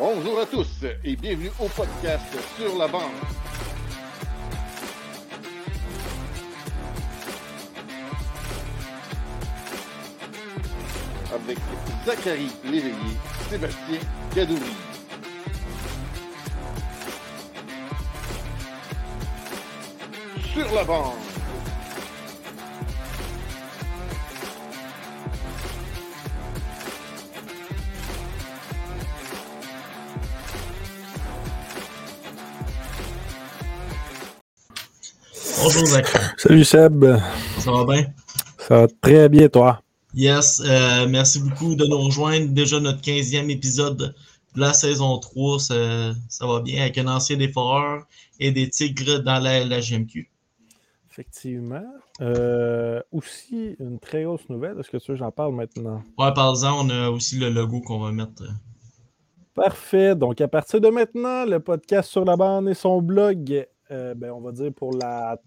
Bonjour à tous et bienvenue au podcast Sur la bande. Avec Zachary Léveillé, Sébastien Gadouri. Sur la bande. Bonjour Zach. Salut Seb, Ça va bien? ça va très bien toi? Yes, euh, merci beaucoup de nous rejoindre. Déjà notre 15e épisode de la saison 3. Ça, ça va bien avec un ancien des Foreurs et des Tigres dans la, la GMQ. Effectivement. Euh, aussi, une très grosse nouvelle, est-ce que tu veux j'en parle maintenant? Ouais, par-exemple, on a aussi le logo qu'on va mettre. Parfait. Donc, à partir de maintenant, le podcast sur la bande et son blog, euh, ben, on va dire pour la,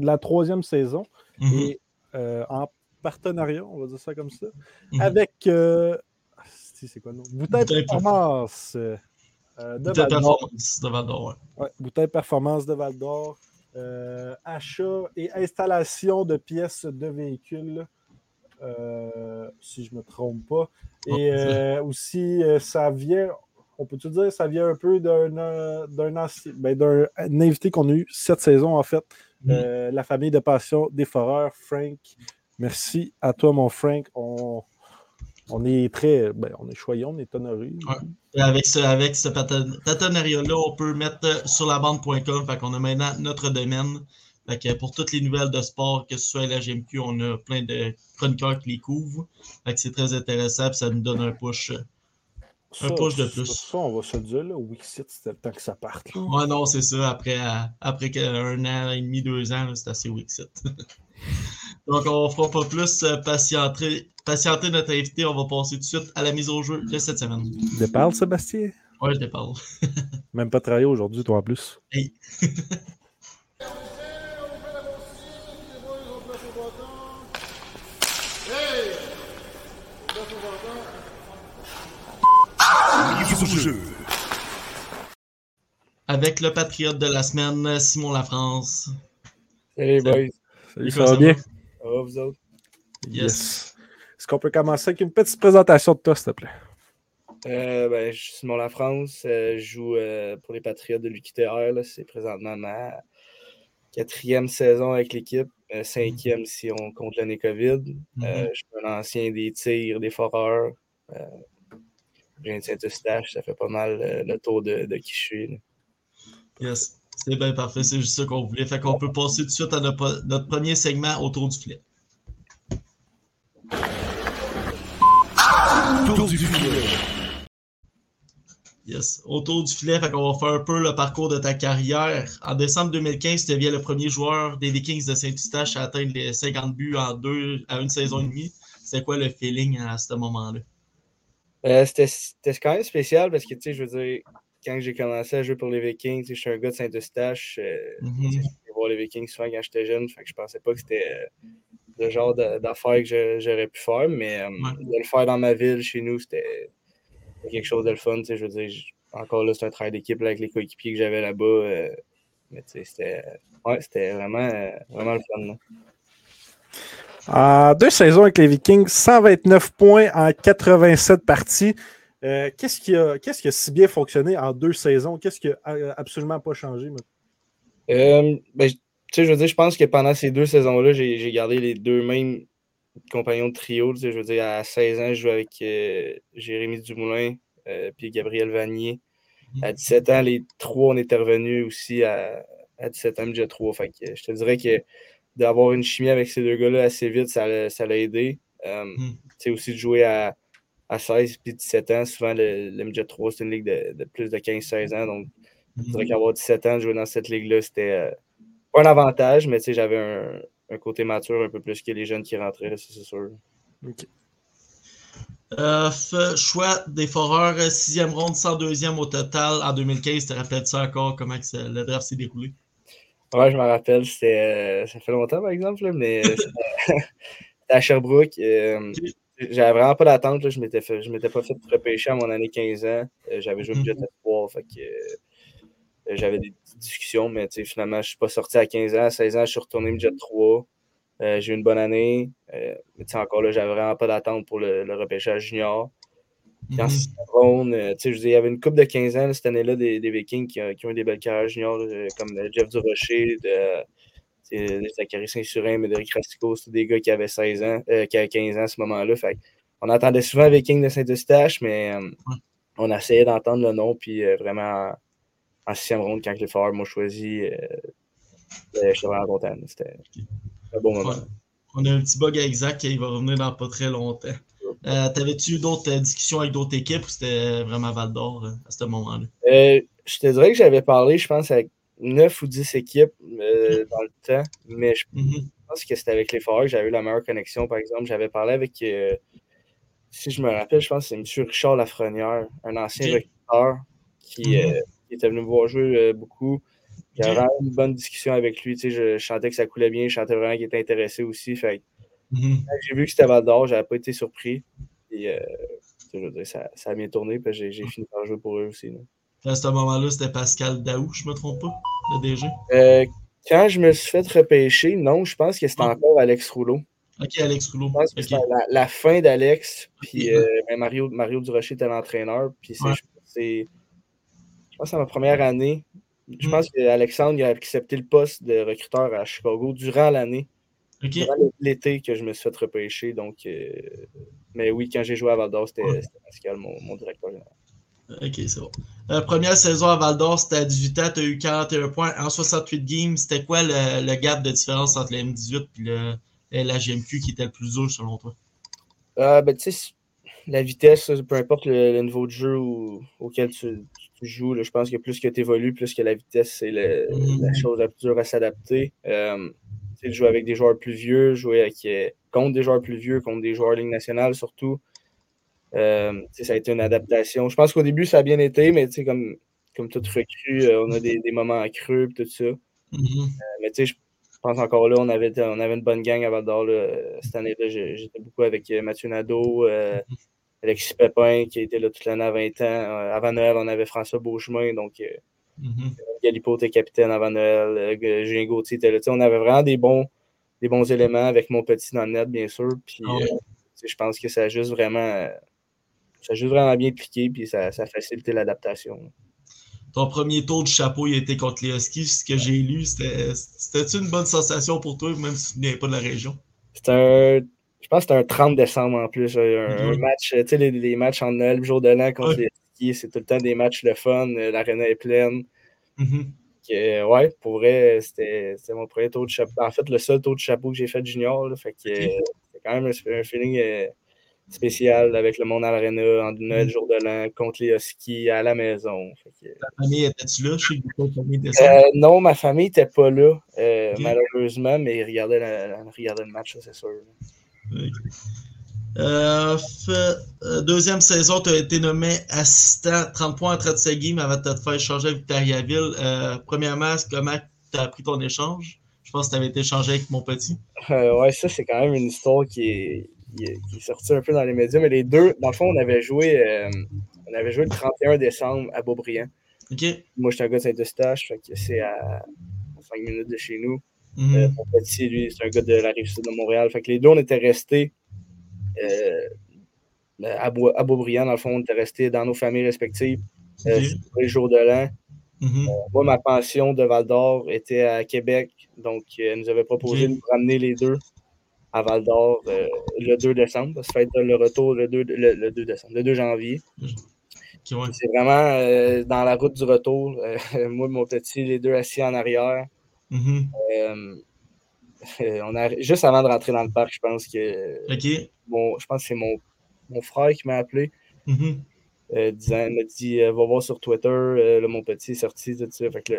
la troisième saison, Mhm, et euh, en partenariat, on va dire ça comme ça, mhm. avec. euh, ah, c'est quoi le nom? Bouteille Performance. de performance de Val d'Or. ouais. Ouais, bouteille performance de Val d'Or. achat et installation de pièces de véhicules, euh, si je ne me trompe pas. Et euh, aussi, euh, ça vient, on peut-tu dire, ça vient un peu d'un euh, ben, invité qu'on a eu cette saison, en fait, euh, la famille de passion des foreurs, Frank. Merci à toi, mon Frank. On, on est très, ben, on est choyés, on est honorés. Ouais. Et avec ce, avec ce parten- partenariat-là, on peut mettre euh, sur la bande.com. Fait qu'on a maintenant notre domaine. Fait que pour toutes les nouvelles de sport, que ce soit la GMQ, on a plein de chroniqueurs qui les couvrent. Fait que c'est très intéressant. puis ça nous donne un push. Un push de plus. Ça, on va se dire, là, Wixit, c'était le temps que ça parte. là. Ouais, non, c'est ça. Après, euh, après un an et demi, deux ans, c'est assez Wixit. Donc, on ne fera pas plus euh, patienter, patienter notre invité. On va passer tout de suite à la mise au jeu de cette semaine. Départ, Sébastien? Ouais, je te parle. Même pas travaillé aujourd'hui, toi en plus. Hey. Avec le patriote de la semaine, Simon Lafrance. Salut, boys. Salut, ça va? bien? Ça va, vous autres? Yes. Est-ce qu'on peut commencer avec une petite présentation de toi, s'il te plaît? Euh, ben, je suis Simon Lafrance. euh, je joue euh, pour les Patriotes de l'UQTR. C'est présentement ma quatrième saison avec l'équipe. euh, cinquième si on compte l'année COVID. Mhm. Euh, je suis un ancien des tirs, des foreurs. Je viens de Saint-Eustache. Ça fait pas mal euh, le tour de, de qui je suis. là. Yes. C'est bien parfait. C'est juste ça qu'on voulait. Fait qu'on peut passer tout de suite à notre, notre premier segment autour du filet. Yes. Autour du filet, fait qu'on va faire un peu le parcours de ta carrière. En décembre 2015, tu deviens le premier joueur des Vikings de Saint-Eustache à atteindre les 50 buts en deux à une saison et demie. C'est quoi le feeling à ce moment-là? Euh, C'était quand même spécial parce que, tu sais, je veux dire, quand j'ai commencé à jouer pour les Vikings, je suis un gars de Saint-Eustache. euh, J'ai voir les Vikings souvent quand j'étais jeune, fait que je pensais pas que c'était euh, le genre d'affaires que j'aurais pu faire, mais euh, Ouais. de le faire dans ma ville, chez nous, c'était quelque chose de le fun. tu sais, Je veux dire, encore là, c'est un travail d'équipe avec les coéquipiers que j'avais là-bas. mais tu sais, c'était ouais, vraiment, vraiment le fun. là. En deux saisons avec les Vikings, 129 points en 87 parties. Euh, qu'est-ce, qui a, qu'est-ce qui a si bien fonctionné en deux saisons? Qu'est-ce qui a absolument pas changé? Euh, ben, tu sais, je veux dire, je pense que pendant ces deux saisons-là, j'ai j'ai gardé les deux mêmes compagnons de trio. tu sais, Je veux dire, à 16 ans, je jouais avec euh, Jérémy Dumoulin euh, puis Gabriel Vanier. À 17 ans, les trois, on était revenus aussi à, à 17 ans, déjà 3. Fait que je te dirais que d'avoir une chimie avec ces deux gars-là assez vite, ça l'a ça l'a aidé. Euh, Mm. tu sais, aussi de jouer à, à 16 puis 17 ans, souvent le, le midget 3, c'est une ligue de, de plus de 15-16 ans. Donc, je dirais qu'avoir 17 ans, de jouer dans cette ligue-là, c'était euh, pas un avantage, mais tu sais, j'avais un, un côté mature un peu plus que les jeunes qui rentraient, c'est sûr. Euh, f- choix des Foreurs, euh, sixième ronde, 102e au total en 2015. Tu te rappelles ça encore, comment le draft s'est déroulé? Ouais, je me rappelle, c'était, euh, ça fait longtemps par exemple, là, mais euh, c'était à Sherbrooke. euh, j'avais vraiment pas d'attente. là. Je m'étais fait, je m'étais pas fait repêcher à mon année 15 ans. Euh, j'avais joué Mhm. budget espoir, fait que euh, j'avais des petites discussions, mais finalement, je suis pas sorti à 15 ans. À 16 ans, je suis retourné budget 3. Euh, j'ai eu une bonne année. Mais encore là, j'avais vraiment pas d'attente pour le, le repêchage junior. Sixième ronde, euh, tu sais, je dire, il y avait une couple de 15 ans cette année-là des, des Vikings qui, ont- qui ont eu des belles carrières juniors, là, comme euh, Jeff Durocher, de, de Zachary Saint-Surin, Médéric Rastico, c'est des gars qui avaient 16 ans, euh, qui avaient 15 ans à ce moment-là. On entendait souvent Vikings de Saint-Eustache, mais euh, on essayait d'entendre le nom, puis euh, vraiment en, sixième ronde, quand les Foreurs m'ont choisi, euh, euh, j'étais vraiment content. C'était un bon moment. On a un petit bug avec Zach qui va revenir dans pas très longtemps. Euh, T'avais-tu eu d'autres euh, discussions avec d'autres équipes ou c'était vraiment Val d'Or euh, à ce moment-là? Euh, je te dirais que j'avais parlé, je pense, avec 9 ou 10 équipes euh, dans le temps, mais je Mhm. pense que c'était avec les Foreurs que j'avais eu la meilleure connexion, par exemple. J'avais parlé avec, si je me rappelle, je pense que c'est M. Richard Lafrenière, un ancien recruteur qui, Mhm. qui était venu me voir jouer beaucoup. J'avais Ok. vraiment eu une bonne discussion avec lui. Tu sais, je, sentais que ça coulait bien, je sentais vraiment qu'il était intéressé aussi. Fait Mhm. j'ai vu que c'était Val d'Or, j'avais pas été surpris. Et, euh, je veux dire, ça, ça a bien tourné, puis j'ai j'ai fini par jouer pour eux aussi. là. À ce moment-là, c'était Pascal Daou, je me trompe pas, le DG. Euh, quand je me suis fait repêcher, non, je pense que c'était Ah. encore Alex Rouleau. Ok, Alex Rouleau. Je pense que c'était la, la fin d'Alex, puis euh, ben, Mario, Mario Durocher était l'entraîneur. Puis c'est, Ouais. je, pense que c'est- je pense que c'est ma première année. Je Mm. pense qu'Alexandre a accepté le poste de recruteur à Chicago durant l'année, Ok. durant l'été que je me suis fait repêcher. Donc, euh, mais oui, quand j'ai joué à Val d'Or, c'était, Pascal, mon, mon directeur général. Ok, c'est bon. Euh, première saison à Val d'Or, c'était à 18 ans, tu as eu 41 points en 68 games. C'était quoi le, le gap de différence entre le M18 et le, la GMQ qui était le plus dur selon toi? Ah, ben, tu sais, la vitesse, peu importe le, le niveau de jeu au- auquel tu, tu joues, là, je pense que plus que tu évolues, plus que la vitesse, c'est Mhm. la chose la plus dure à s'adapter. Euh, sais, jouer avec des joueurs plus vieux, jouer avec, euh, contre des joueurs plus vieux, contre des joueurs de Ligue nationale surtout. Euh, ça a été une adaptation. Je pense qu'au début, ça a bien été, mais comme, comme tout recrue, euh, on a des, des moments à creux et tout ça. Mhm. Mais je pense encore là, on avait, on avait une bonne gang à Val d'Or. Cette année-là, j'étais beaucoup avec Mathieu Nadeau, euh, Alexis Pépin, qui était là toute l'année à 20 ans. Avant Noël, on avait François Beauchemin, donc Mhm. Galipo était capitaine avant Noël, euh, Julien Gauthier était là. On avait vraiment des bons, des bons éléments avec mon petit dans le net, bien sûr. Puis Ah euh, je pense que ça a juste vraiment, euh, ça a juste vraiment bien cliqué, puis ça, ça a facilité l'adaptation. Ton premier tour de chapeau, il a été contre les Huskies. Ce que j'ai lu, c'était- c'était-tu une bonne sensation pour toi, même si tu n'es pas de la région? C'était un. Je pense que c'était un 30 décembre en plus. Un, un Mhm. match, tu sais, les, les matchs en Noël, jour de l'an contre Ouais. C'est tout le temps des matchs le fun. euh, L'aréna est pleine. Mhm. Que, euh, ouais, pour vrai, c'était mon premier tour de chapeau. En fait, le seul tour de chapeau que j'ai fait junior. là, fait que euh, c'était quand même un, un feeling euh, spécial avec le monde à l'aréna, en Noël, Mhm. jour de l'an, contre les skis à la maison. Fait que, Ta famille était-tu là? Ta famille euh, non, ma famille n'était pas là, euh, malheureusement, mais ils regardaient, la- la- regardaient le match, c'est sûr. Euh, euh, deuxième saison, tu as été nommé assistant 30 points en 37 games avant de te faire échanger à Victoriaville. Euh, premièrement, comment tu as appris ton échange? Je pense que tu avais été échangé avec mon petit. Ouais, ça, c'est quand même une histoire qui est, qui est, sortie un peu dans les médias. Mais les deux, dans le fond, on avait joué, euh, on avait joué le 31 décembre à Beaubriand. OK? Moi, j'étais un gars de Saint-Eustache, c'est à 5 minutes de chez nous. Mhm. Euh, mon petit, lui, c'est un gars de la rive sud de Montréal. Fait que les deux, on était restés à, Beau- à Beaubriand. Dans le fond, on était restés dans nos familles respectives euh, Ok. pour les jours de l'an. Mhm. Moi, ma pension de Val d'Or était à Québec. Donc, euh, elle nous avait proposé de nous ramener les deux à Val d'Or euh, le 2 décembre. Ça fait le retour le 2, le, le 2 décembre, le 2 janvier. Ouais. C'est vraiment euh, dans la route du retour. Euh, moi, mon petit, les deux assis en arrière. Mhm. Euh, euh, on a, juste avant de rentrer dans le parc, je pense que OK? Mon, je pense que c'est mon, mon frère qui m'a appelé. Mhm. euh, disant, il m'a dit euh, va voir sur Twitter, euh, là, mon petit est sorti, tout ça. Fait que là,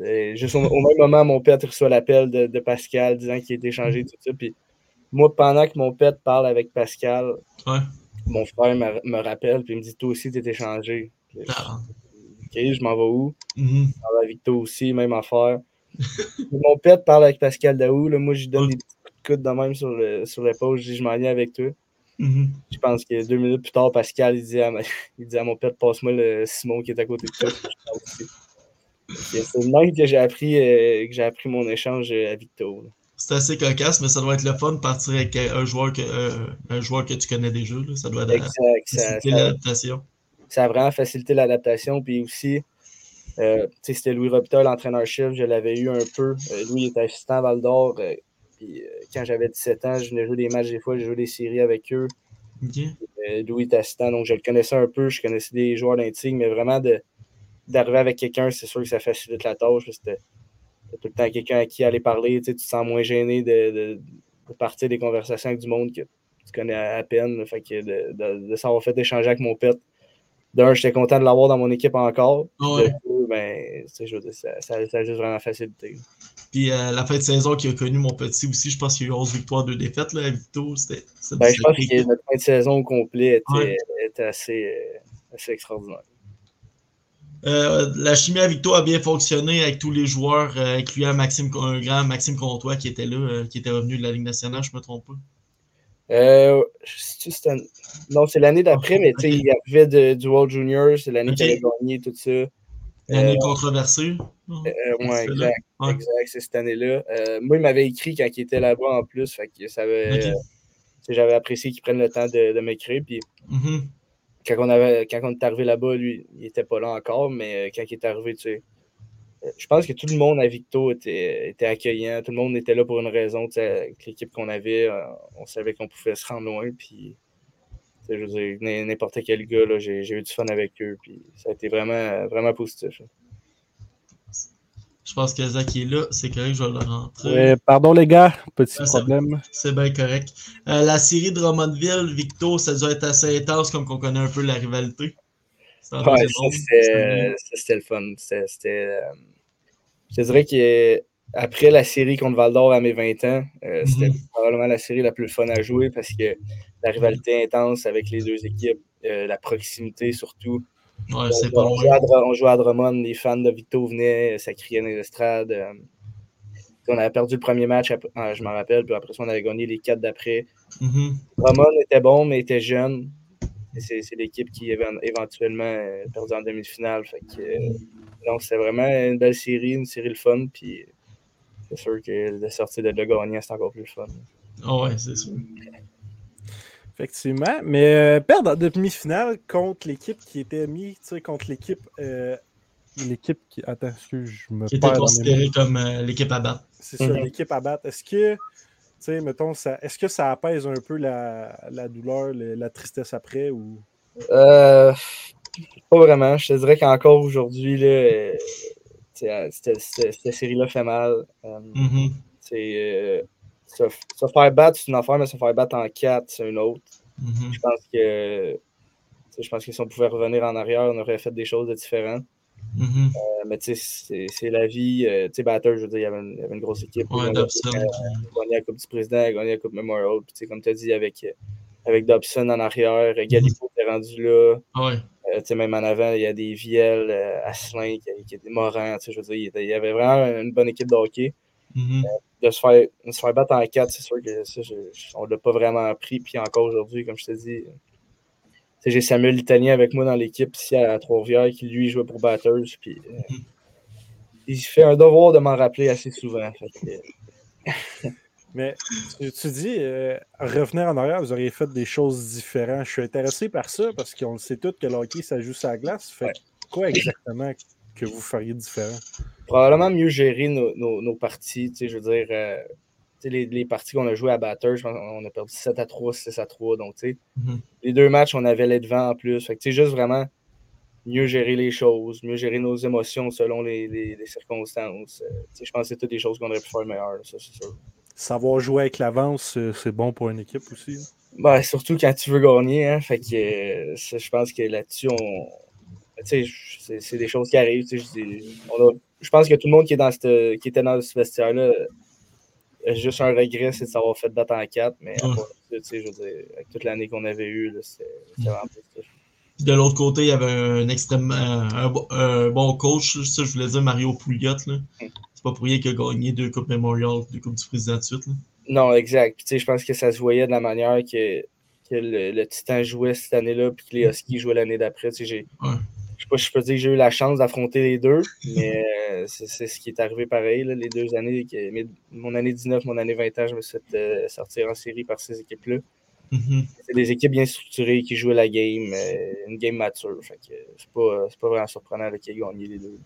euh, juste au, au même moment, mon père reçoit l'appel de, de Pascal disant qu'il a été échangé, tout ça. Puis moi, pendant que mon père parle avec Pascal, Ouais. mon frère me, me rappelle, puis il me dit Toi aussi, tu es échangé. Puis, Ah. Ok, je m'en vais où? Mhm. Je m'en vais avec toi aussi, même affaire. Mon père parle avec Pascal Daou, là, moi, je lui donne Ouais. des de coude de même sur le- sur l'épaule, je dis Je m'en viens avec toi. Mhm. Je pense que deux minutes plus tard, Pascal, il dit à, ma- il dit à mon père, passe-moi le Simon qui est à côté de toi. C'est le même que j'ai appris, euh, que j'ai appris mon échange euh, à Victo. là. C'est assez cocasse, mais ça doit être le fun de partir avec un joueur que, euh, un joueur que tu connais déjà. là. Ça doit être Exact. Ça, faciliter l'adaptation. ça a vraiment facilité l'adaptation. Puis aussi, euh, c'était Louis Robitaille, l'entraîneur-chef. Je l'avais eu un peu. Euh, Louis était assistant à Val d'Or. Puis euh, quand j'avais 17 ans, je venais jouer des matchs des fois, j'ai joué des séries avec eux. Euh, Louis assistant, donc je le connaissais un peu. Je connaissais des joueurs d'intigue, mais vraiment d'arriver avec quelqu'un, c'est sûr que ça facilite la tâche. C'était tout le temps quelqu'un à qui aller parler. Tu sais, tu te sens moins gêné de, de- de partir des conversations avec du monde que tu connais à, à peine. Fait que de, de, de s'avoir fait échanger avec mon pet. D'un, j'étais content de l'avoir dans mon équipe encore. Ouais. De deux, ben, tu sais, je veux dire, ça, ça, ça a juste vraiment facilité. Puis euh, la fin de saison qui a connu mon petit aussi, je pense qu'il y a eu 11 victoires, 2 défaites là, à. C'était c'était- Ben, je pense que notre fin de saison au complet était, Ouais. était assez, euh, assez extraordinaire. Euh, la chimie à Victo a bien fonctionné avec tous les joueurs, euh, incluant Maxime, un grand Maxime Comtois qui était là, qui était revenu de la Ligue nationale, je me trompe pas. Non, c'est l'année d'après, mais tu sais, il arrivait de, du World Junior, c'est l'année Ok. qu'il avait gagné tout ça. Euh, L'année controversée. ouais, C'est exact. Ouais. exact, c'est cette année-là. Euh, moi, il m'avait écrit quand il était là-bas en plus, fait que ça avait, euh, j'avais apprécié qu'il prenne le temps de, de m'écrire. Puis Mhm. quand on, avait, quand on est arrivé là-bas, lui, il était pas là encore, mais euh, quand il est arrivé, tu sais, euh, je pense que tout le monde à Victo était, était accueillant. Tout le monde était là pour une raison. tu sais, Avec l'équipe qu'on avait, euh, on savait qu'on pouvait se rendre loin. Puis, je veux dire, n'importe quel gars, là, j'ai, j'ai eu du fun avec eux. Puis, ça a été vraiment, vraiment positif. Je pense que Zach est là, c'est correct, je vais le rentrer. Pardon les gars, petit Ah, problème. C'est bien correct. Euh, la série de Drummondville, Victo, ça doit être assez intense comme qu'on connaît un peu la rivalité. Ouais, c'était, le fun. C'était, c'était, euh, je te dirais qu'après la série contre Val d'Or à mes 20 ans, euh, c'était Mhm. probablement la série la plus fun à jouer parce que la rivalité intense avec les deux équipes, euh, la proximité surtout. Ouais, On, c'est pas on jouait à, on jouait à Drummond, les fans de Victo venaient, ça criait dans les estrades. euh. on avait perdu le premier match, ah, je m'en rappelle, puis après ça, on avait gagné les quatre d'après. Mhm. Drummond était bon, mais était jeune. C'est c'est l'équipe qui avait éventuellement euh, perdu en demi-finale. Euh, donc, c'était vraiment une belle série, une série le fun. Puis c'est sûr que de sortir de là gagnant, c'est encore plus le fun. Ah ouais, c'est sûr. Effectivement. Mais euh, perdre en demi-finale contre l'équipe qui était mis, tu sais, contre l'équipe. euh, l'équipe qui. Attends, excuse, je me Qui était dans mes mots. considéré comme euh, l'équipe à battre. C'est ça, Mhm. l'équipe à battre. Est-ce que, tu sais, mettons, ça, est-ce que ça apaise un peu la, la douleur, le- la tristesse après ou? Euh, pas vraiment. Je te dirais qu'encore aujourd'hui, là, euh, cette, série-là fait mal. Euh, Mhm. c'est, euh, se, se faire battre, c'est une affaire, mais se faire battre en quatre, c'est une autre. Mhm. Je pense que je pense que si on pouvait revenir en arrière, on aurait fait des choses de différentes. Mhm. Euh, mais tu sais, c'est c'est la vie. euh, tu sais, batteur, je veux dire, il y avait une, il y avait une grosse équipe. Ouais, Dobson. gagné- la Coupe du Président, gagné la Coupe Memorial. Puis, tu sais, comme tu as dit, avec, euh, avec Dobson en arrière, euh, Galipo est rendu là. Ouais. Euh, tu sais, même en avant, il y a des Vielles, euh, Asselin, qui, qui des Morans. tu sais, Je veux dire, il y avait vraiment une bonne équipe de hockey. De se faire, de se faire battre en quatre, c'est sûr que ça, je- on ne l'a pas vraiment appris. Puis encore aujourd'hui, comme je te dis, j'ai Samuel l'Italien avec moi dans l'équipe ici à Trois-Rivières qui lui jouait pour Batters. Puis, euh, il fait un devoir de m'en rappeler assez souvent. Fait que, Mais tu, tu dis, euh, revenir en arrière, vous auriez fait des choses différentes. Je suis intéressé par ça parce qu'on le sait tous que le hockey, ça joue sur la glace. Fait quoi exactement que vous feriez différent? Probablement mieux gérer nos, nos, nos parties. Tu sais, je veux dire, euh, tu sais, les, les parties qu'on a jouées à Batters, je pense qu'on a perdu 7 à 3, 6 à 3. Donc, tu sais, Mhm. les deux matchs, on avait les devants en plus. Fait que, tu sais, juste vraiment mieux gérer les choses, mieux gérer nos émotions selon les, les, les circonstances. Euh, tu sais, je pense que c'est toutes des choses qu'on aurait pu faire meilleures, ça, c'est sûr. Savoir jouer avec l'avance, euh, c'est bon pour une équipe aussi. hein. Ben, surtout quand tu veux gagner, hein. Fait que je pense que là-dessus, on. C'est- c'est des choses qui arrivent. Je dis- on a- je pense que tout le monde qui, est dans cette, qui était dans ce vestiaire-là a juste un regret, c'est de s'avoir fait battre en quatre. Mais je veux dire, avec toute l'année qu'on avait eue, c'était c'était vraiment positif. De l'autre côté, il y avait un extrêmement un, bo- un bon coach, ça je voulais dire Mario Pouliot. là. C'est pas pour rien qu'il a gagné deux Coupes Memorial, deux Coupes du Président de suite. là. Non, exact. Puis, je pense que ça se voyait de la manière que que le, le Titan jouait cette année-là, puis que les Huskies jouaient l'année d'après. J'ai- Ouais. Je sais pas si je peux dire que j'ai eu la chance d'affronter les deux, mais euh, c'est ce qui est arrivé pareil. là, les deux années, mon année 19, mon année 20 ans, je me suis fait euh, sortir en série par ces équipes-là. Mhm. C'est des équipes bien structurées qui jouaient la game, euh, une game mature. Fait que c'est pas, pas vraiment surprenant qu'ils aient gagné les deux.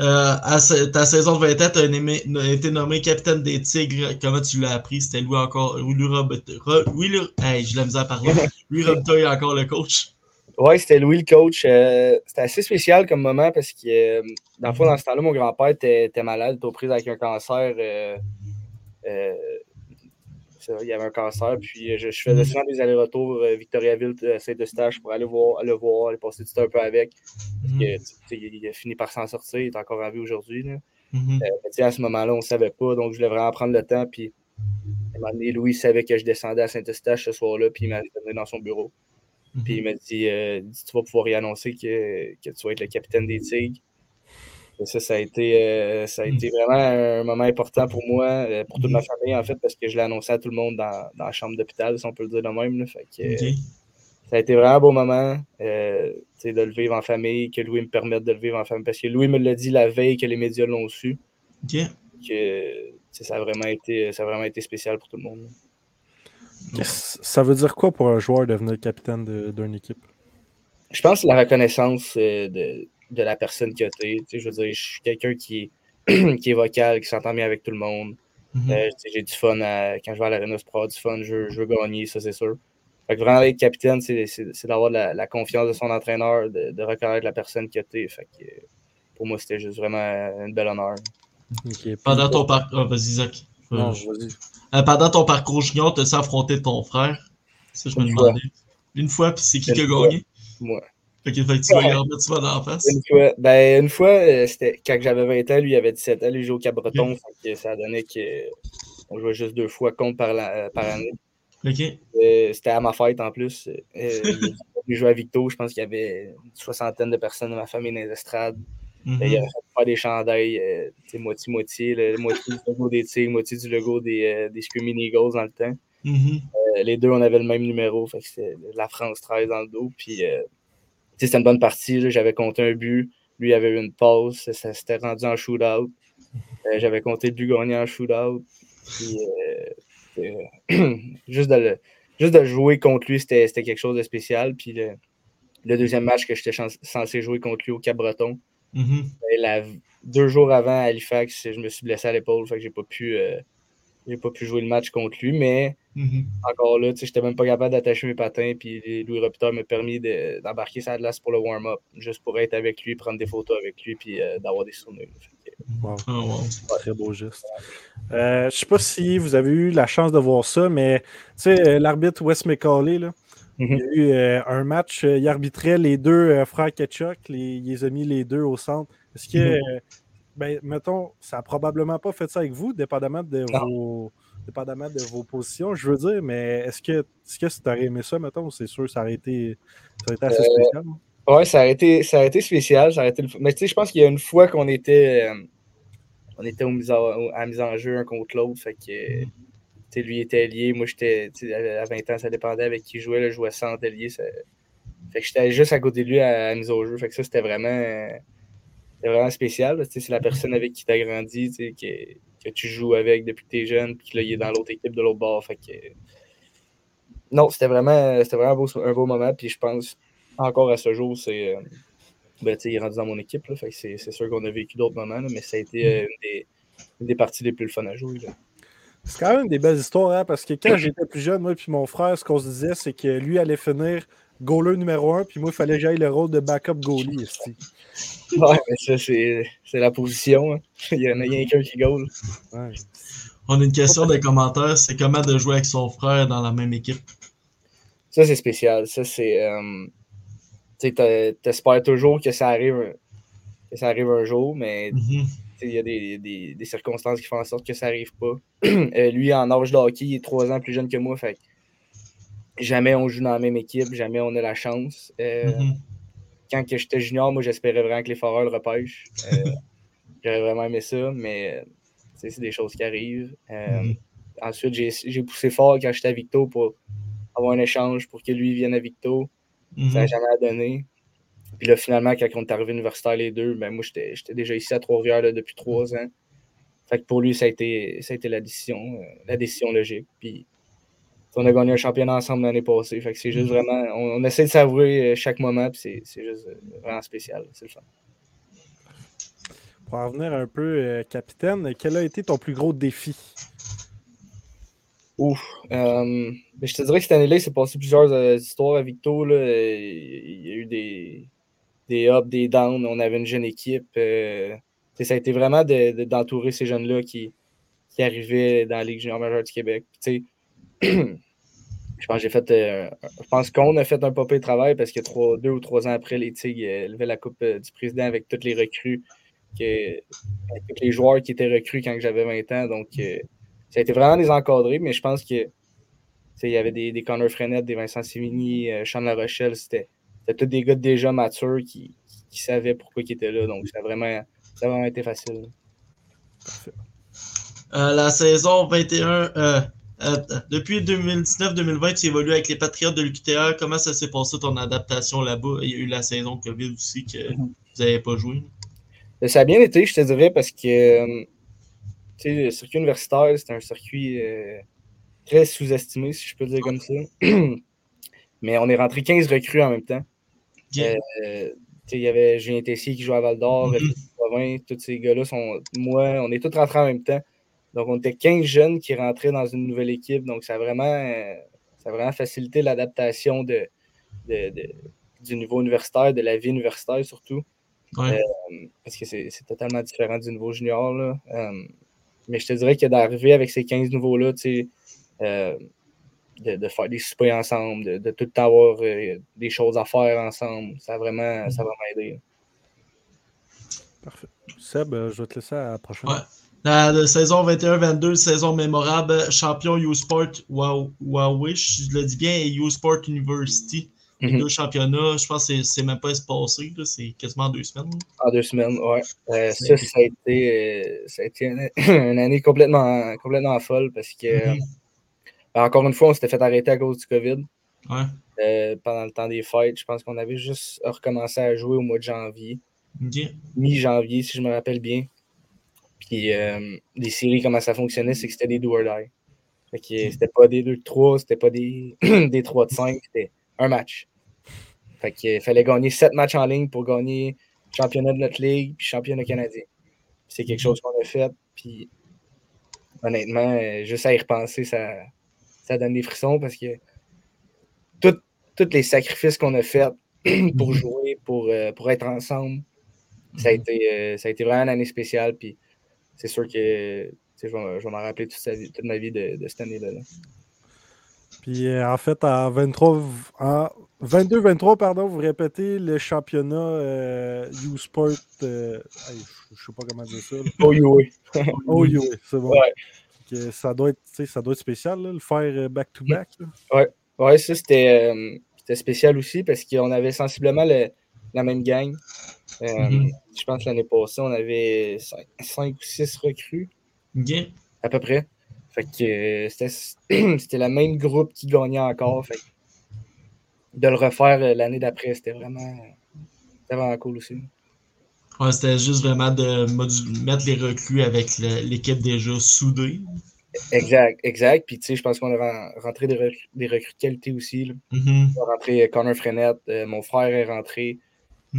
Euh, à sa- ta saison de 20 ans, tu as été nommé capitaine des Tigres. Comment tu l'as appris? C'était Louis encore. Louis Robert. Louis hey, de la misère à parler. Louis Robitaille est encore le coach. Ouais, c'était Louis le coach. Euh, c'était assez spécial comme moment parce que, euh, dans le fond, dans ce temps-là, mon grand-père était, était malade, était aux prises avec un cancer. euh, euh, vrai, il y avait un cancer. Puis je, je faisais souvent des allers-retours Victoriaville, Saint-Eustache pour aller voir, le voir, aller passer du temps un peu avec. Que, tu sais, il, il a fini par s'en sortir, il est encore en vie aujourd'hui. sais, à ce moment-là, on ne savait pas, donc je voulais vraiment prendre le temps. Puis, à un moment donné, Louis savait que je descendais à Saint-Eustache ce soir-là, puis il m'a donné dans son bureau. Puis il m'a dit, euh, dit, Tu vas pouvoir y annoncer que, que tu vas être le capitaine des Tigres. Et ça, ça a été, euh, ça a été vraiment un moment important pour moi, euh, pour toute ma famille, en fait, parce que je l'ai annoncé à tout le monde dans, dans la chambre d'hôpital, si on peut le dire de même. là. Fait que, Ok. ça a été vraiment un beau moment de le vivre en famille, que Louis me permette de le vivre en famille. Parce que Louis me l'a dit la veille que les médias l'ont su, que ça a, vraiment été, ça a vraiment été spécial pour tout le monde. Ça veut dire quoi pour un joueur devenir capitaine de- d'une équipe? Je pense que la reconnaissance euh, de, de la personne que tu es. Je veux dire, je suis quelqu'un qui est, qui est vocal, qui s'entend bien avec tout le monde. Mhm. Euh, j'ai du fun à- quand je vais à l'Arena pour avoir du fun, je, veux- je veux gagner, ça c'est sûr. Fait que vraiment être capitaine, c'est d'avoir la, la confiance de son entraîneur, de, de reconnaître la personne que tu es. Fait que, euh, pour moi, c'était juste vraiment un bel honneur. Pendant ton parcours. vas-y, Zach. Euh, Non, euh, pendant ton parcours junior, tu as affronté ton frère? Ça, je me Une fois. demandais. Une fois, puis c'est qui qui a fois. gagné? Moi. Fait que, fait que tu vas y en mettre souvent dans la face. Une fois, ben, une fois euh, c'était quand j'avais 20 ans, lui il avait 17 ans, lui il jouait au Cabreton, que ça donnait qu'on jouait juste deux fois contre par, la- euh, par année. Ok. Euh, c'était à ma fête en plus. Euh, il jouait à Victo, je pense qu'il y avait une soixantaine de personnes de ma famille dans les estrades. Mhm. Il avait fait faire des chandails, euh, moitié-moitié, le- moitié du logo des Tigres, moitié du logo des, euh, des Screaming Eagles dans le temps. Mhm. Euh, les deux, on avait le même numéro, fait que c'était la France 13 dans le dos. Puis, euh, c'était une bonne partie. J'avais compté un but, lui avait eu une pause, ça, s'était rendu en shootout. Euh, J'avais compté le but gagné en shootout. Puis, juste, de le, juste de jouer contre lui, c'était quelque chose de spécial. Puis, le, le deuxième match que j'étais censé jouer contre lui au La- deux jours avant à Halifax, je me suis blessé à l'épaule, fait que j'ai pas pu. euh, j'ai pas pu jouer le match contre lui, mais Mhm. encore là, tu sais, j'étais même pas capable d'attacher mes patins, puis Louis Robitaille m'a permis de- d'embarquer sa glace pour le warm-up, juste pour être avec lui, prendre des photos avec lui, puis euh, d'avoir des souvenirs. Wow. Ah, wow. Très beau geste. Euh, je sais pas si vous avez eu la chance de voir ça, mais tu sais, euh, l'arbitre Wes McCauley, là, Mhm. il y a eu euh, un match, euh, il arbitrait les deux euh, frères Ketchuk, les, il les a mis les deux au centre. Est-ce que, Mhm. ben, mettons, ça a probablement pas fait ça avec vous, dépendamment de Non. vos dépendamment de vos positions, je veux dire, mais est-ce que est-ce que tu aurais aimé ça, mettons, c'est sûr, ça aurait été, ça aurait été assez Euh, spécial. Ouais, ça a été, ça été spécial. Ça été le- Mais tu sais, je pense qu'il y a une fois qu'on était, euh, on était en- à mise en jeu un contre l'autre. Fait que tu sais, lui était lié. Moi, j'étais à à 20 ans, ça dépendait avec qui je jouais. Là, je jouais sans allié. Ça... Fait que j'étais juste à côté de lui à, à mise au jeu. Fait que ça, c'était vraiment, vraiment spécial. C'est la personne avec qui tu as grandi, que, tu joues avec depuis que tu es jeune, puis que là, il est dans l'autre équipe de l'autre bord. Fait que. Non, c'était vraiment, vraiment un beau, un beau moment. Puis je pense encore à ce jour, c'est. euh, ben, il est rendu dans mon équipe. C'est, sûr qu'on a vécu d'autres moments, mais ça a été euh, une, des, des parties les plus fun à jouer. là. C'est quand même des belles histoires, hein, parce que quand j'étais plus jeune, moi et mon frère, ce qu'on se disait, c'est que lui allait finir goaler numéro un, puis moi, il fallait que j'aille le rôle de backup goalie. esti. Ouais, mais ça, c'est, c'est la position. hein. Il y en a rien qu'un qui goal. Ouais. On a une question de commentaire. C'est comment de jouer avec son frère dans la même équipe? Ça, c'est spécial. Ça, c'est. euh, tu sais, t'espères toujours que ça arrive, que ça arrive un jour, mais Mhm. sais, il y a des, des- des circonstances qui font en sorte que ça arrive pas. Euh, lui, en âge de hockey, il est trois ans plus jeune que moi. Fait jamais on joue dans la même équipe, jamais on a la chance. Euh, Mhm. Quand que j'étais junior, moi, j'espérais vraiment que les Foreurs le repêchent. Euh, J'aurais vraiment aimé ça, mais c'est des choses qui arrivent. Mhm. Ensuite, j'ai poussé fort quand j'étais à Victo pour, avoir un échange pour que lui vienne à Victo. Ça n'a jamais donné. Puis là, finalement, quand on est arrivé universitaire les deux, ben moi, j'étais déjà ici à Trois-Rivières depuis trois ans. Fait que pour lui, ça a été, ça a été la décision, euh, la décision logique. Puis on a gagné un championnat ensemble l'année passée. Fait que c'est juste vraiment. On, on essaie de savourer euh, chaque moment, puis c'est- c'est juste euh, vraiment spécial. C'est le fun. Pour en revenir un peu, euh, capitaine, quel a été ton plus gros défi? Ouf. Euh, ben, je te dirais que cette année-là, il s'est passé plusieurs histoires à Victo. Là. Il y a eu des, des ups, des downs. On avait une jeune équipe. euh, ça a été vraiment de- de- d'entourer ces jeunes-là qui, qui arrivaient dans la Ligue junior majeure du Québec. Je pense j'ai fait. euh, je pense qu'on a fait un pas pire travail parce que trois, deux ou trois ans après, les Tigres euh, levaient la Coupe euh, du Président avec tous les recrues, que, avec tous les joueurs qui étaient recrues quand j'avais 20 ans. Donc, euh, ça a été vraiment désencadré, mais je pense que il y avait des, des Connor Frenette, des Vincent Sévigny, euh, Sean La Rochelle, c'était c'était tous des gars déjà matures qui, savaient pourquoi ils étaient là. Donc, ça a vraiment, ça a vraiment été facile. Euh, la saison 21, euh, euh, depuis 2019-2020, tu évolues avec les Patriotes de l'UQTR. Comment ça s'est passé ton adaptation là-bas? Il y a eu la saison COVID aussi que Mhm. vous n'avez pas joué. Ça a bien été, je te dirais, parce que tu sais, le circuit universitaire, c'est un circuit euh, très sous-estimé, si je peux le dire comme ça. Mais on est rentré 15 recrues en même temps. Il y avait Julien Tessier qui joue à Val d'Or. Rémi Provin, tous ces gars-là sont. Moi, on est tous rentrés en même temps. Donc, on était 15 jeunes qui rentraient dans une nouvelle équipe. Donc, ça a vraiment, euh, ça a vraiment facilité l'adaptation de, de- de- du niveau universitaire, de la vie universitaire surtout Ouais. parce que c'est c'est totalement différent du niveau junior. Là. Euh, mais je te dirais que d'arriver avec ces 15 nouveaux-là, tu sais, euh, de, de faire des soupers ensemble, de, de tout le temps avoir euh, des choses à faire ensemble, ça a vraiment, ça a vraiment aidé. Parfait. Seb, euh, je vais te laisser à la prochaine. Ouais. La, la saison 21-22, saison mémorable, champion U-Sport Wawish, je le dis bien, et U-Sport University. Les Mhm. deux championnats, je pense que c'est- c'est même pas espacé, là, c'est quasiment deux semaines. là. En deux semaines, ouais. Euh, ça, ça a été, euh, ça a été une, une année complètement, complètement folle parce que, Mhm. euh, encore une fois, on s'était fait arrêter à cause du COVID. Ouais. euh, pendant le temps des fêtes, je pense qu'on avait juste recommencé à jouer au mois de janvier. Mi-janvier, si je me rappelle bien. Puis euh, les séries, comment ça fonctionnait, c'est que c'était des do or die. Fait que euh, c'était pas des 2 de 3, c'était pas des, des 3 de 5, c'était un match. Fait qu'il fallait gagner 7 matchs en ligne pour gagner championnat de notre ligue puis championnat canadien. C'est quelque chose qu'on a fait. Puis honnêtement, euh, juste à y repenser, ça, ça donne des frissons parce que tous les sacrifices qu'on a faits pour jouer, pour, euh, pour être ensemble, ça a, été, euh, ça a été vraiment une année spéciale. Puis c'est sûr que je vais, m'en rappeler toute, sa vie- toute ma vie de, de cette année-là. là. Puis euh, en fait, en 23, en 22-23, pardon, vous répétez le championnat euh, U-Sport. euh, je je sais pas comment dire ça. là. Oh, oui, oui. Oh, c'est bon. Ouais. Que ça, doit être, tu sais, ça doit être spécial, là, le faire euh, back-to-back. là. Ouais, ça, c'était euh, c'était spécial aussi parce qu'on avait sensiblement le- la même gang. Euh, Mhm. Je pense que l'année passée, on avait 5 ou 6 recrues, à peu près. Fait que euh, c'était c'était le même groupe qui gagnait encore. Fait que de le refaire euh, l'année d'après, c'était vraiment, c'était vraiment cool aussi. Ouais, c'était juste vraiment de mettre les recrues avec l'équipe déjà soudée. Exact, exact. Puis tu sais, je pense qu'on a ren- rentré des, recrues, des recrues de qualité aussi. là. Mhm. On a rentré euh, Connor Frenette, euh, mon frère est rentré.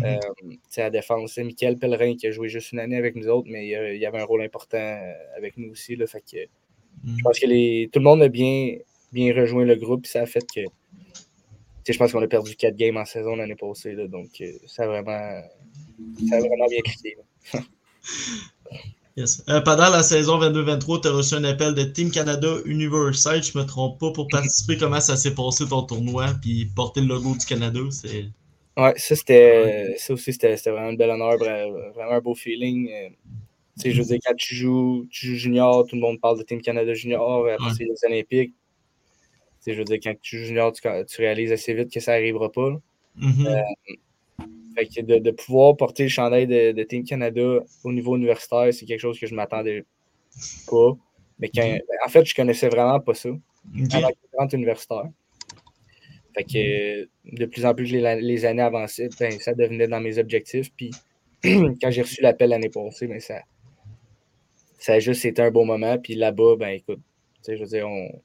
Euh, tu sais, à défense, c'est Michael Pellerin qui a joué juste une année avec nous autres, mais euh, il y avait un rôle important avec nous aussi. Là, fait que, Mhm. je pense que les, tout le monde a bien, bien rejoint le groupe, puis ça a fait que. Je pense qu'on a perdu 4 games en saison l'année passée, là, donc euh, ça, a vraiment, ça a vraiment bien cliqué. Yes. Euh, pendant la saison 22-23, tu as reçu un appel de Team Canada Universal, je me trompe pas, pour participer. Comment ça s'est passé ton tournoi, puis porter le logo du Canada, c'est. Ouais, ça, c'était, ça aussi, c'était, c'était vraiment un bel honneur, vra- vraiment un beau feeling. euh, tu sais, je veux dire, quand tu joues, tu joues junior, tout le monde parle de Team Canada Junior, après Ouais. c'est les Olympiques. Je veux dire, quand tu joues junior, tu, tu réalises assez vite que ça n'arrivera pas. là. Mhm. Fait que de, de pouvoir porter le chandail de, de Team Canada au niveau universitaire, c'est quelque chose que je m'attendais pas. Mais quand, Ok. en fait, je connaissais vraiment pas ça Ok. avant que je rentre universitaire. Fait que de plus en plus les, les années avançaient, ben, ça devenait dans mes objectifs. Puis quand j'ai reçu l'appel l'année passée, ben, ça, ça a juste été un bon moment. Puis là-bas, ben écoute, je veux dire, on,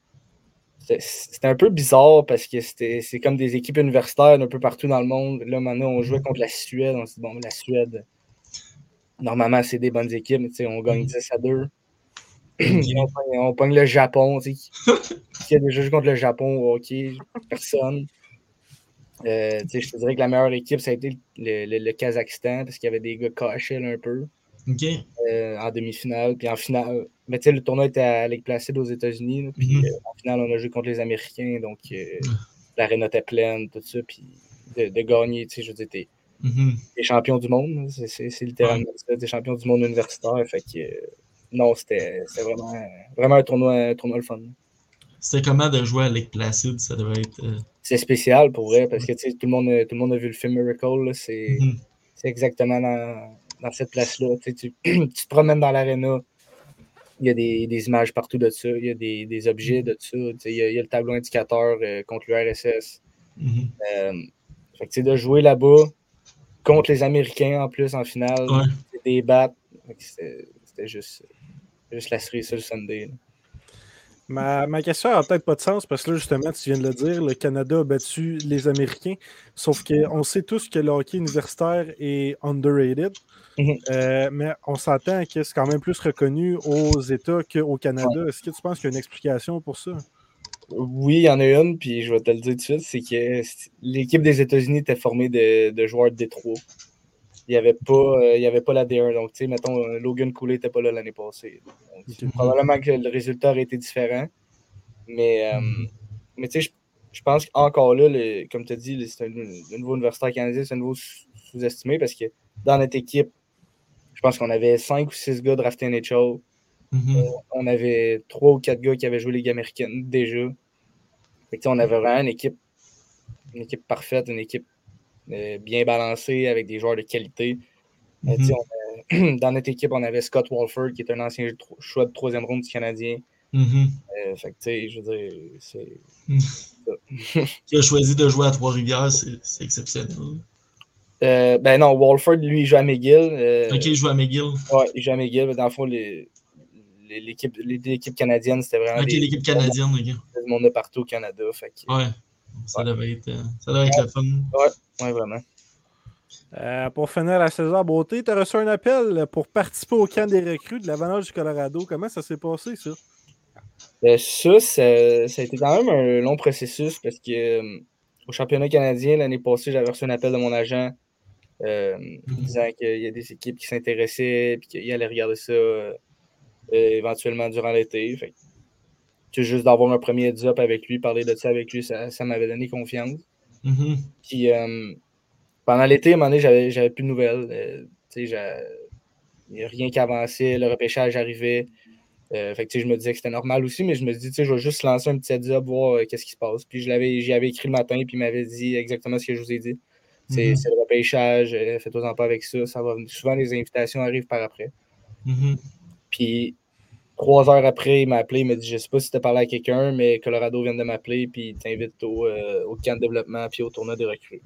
c'était un peu bizarre parce que c'est comme des équipes universitaires un peu partout dans le monde. Là, maintenant, on jouait contre la Suède. On s'est dit, bon, la Suède, normalement, c'est des bonnes équipes, mais on gagne 10 à 2. on, pogne, le Japon. Qui a déjà joué contre le Japon ok, personne. Euh, je te dirais que la meilleure équipe, ça a été le, Kazakhstan parce qu'il y avait des gars cachés un peu. Euh, en demi-finale. Puis en finale, mais tu sais, le tournoi était à Lake Placid aux États-Unis. Puis mhm. euh, en finale, on a joué contre les Américains. Donc euh, l'aréna était pleine, tout ça. Puis de, gagner, tu sais, je veux dire, t'es mhm. champion du monde. C'est littéralement ça. T'es champion du monde universitaire. Fait que non, c'était vraiment, vraiment un tournoi, un tournoi le fun. C'était comment de jouer à Lake Placid? Ça devait être. C'est spécial pour vrai, parce que tout le, monde, tout le monde a vu le film Miracle. Mhm. C'est exactement dans dans cette place-là. Tu, tu, te promènes dans l'aréna, il y a des, des, images partout de ça, il y a des, des objets de ça, il y, a, il y, a, le tableau indicateur euh, contre l'URSS. Euh, fait de jouer là-bas contre les Américains en plus en finale, ouais. des battes, c'était juste, juste la série sur le Sunday. Ma, ma, question n'a peut-être pas de sens parce que là, justement, tu viens de le dire, le Canada a battu les Américains. Sauf qu'on sait tous que le hockey universitaire est underrated. Mhm. Euh, mais on s'entend que c'est quand même plus reconnu aux États qu'au Canada. Est-ce que tu penses qu'il y a une explication pour ça? Oui, il y en a une, puis je vais te le dire tout de suite, c'est que l'équipe des États-Unis était formée de, de joueurs de Détroit il n'y avait, pas, euh, avait pas la D1. Donc, tu sais, mettons, euh, Logan Cooley n'était pas là l'année passée. Probablement que le résultat aurait été différent. Mais, euh, mm-hmm. mais tu sais, je, pense qu'encore là, comme tu as dit, c'est un, nouveau universitaire canadien, c'est un nouveau sous-estimé parce que dans notre équipe, je pense qu'on avait 5 ou 6 gars draftés NHL. Mm-hmm. on avait 3 ou 4 gars qui avaient joué Ligue américaine déjà. Fait on avait vraiment une équipe, une équipe parfaite, une équipe bien balancé avec des joueurs de qualité. Euh, mhm. dans notre équipe, on avait Scott Walford, qui est un ancien choix de troisième ronde du Canadien. Mhm. Euh, fait que, je veux dire, c'est. Mhm. qui a choisi de jouer à Trois-Rivières, c'est exceptionnel. ben non, Walford, lui, il joue à McGill. ok, il joue à McGill. Ouais, il joue à McGill. Dans le fond, l'équipe canadienne, c'était vraiment. Ok, l'équipe canadienne, ok. Tout le monde de partout au Canada. Fait que, ouais. Ça devait être, ça devait être le fun. Ouais. Oui, vraiment. Euh, pour finir la saison beauté, tu as reçu un appel pour participer au camp des recrues de l'Avalanche du Colorado. Comment ça s'est passé, ça? Euh, ça, ça, a été quand même un long processus parce que euh, au championnat canadien, l'année passée, j'avais reçu un appel de mon agent mhm. disant qu'il y a des équipes qui s'intéressaient et qu'il allait regarder ça éventuellement durant l'été. Juste d'avoir un premier heads-up avec lui, parler de ça avec lui, ça m'avait donné confiance. Mm-hmm. Puis euh, pendant l'été, à un moment donné, j'avais, plus de nouvelles. Euh, il n'y a rien qui avançait, le repêchage arrivait. Euh, fait que, je me disais que c'était normal aussi, mais je me dis, je vais juste lancer un petit heads voir qu'est-ce qui se passe. Puis j'y avais écrit le matin, puis il m'avait dit exactement ce que je vous ai dit. C'est, mm-hmm. le repêchage, faites-en pas avec ça. ça va, souvent, les invitations arrivent par après. Mm-hmm. Puis Trois heures après, il m'a appelé, il m'a dit Je sais pas si tu as parlé à quelqu'un, mais Colorado vient de m'appeler, puis il t'invite au, euh, au, camp de développement, puis au tournoi de recrues.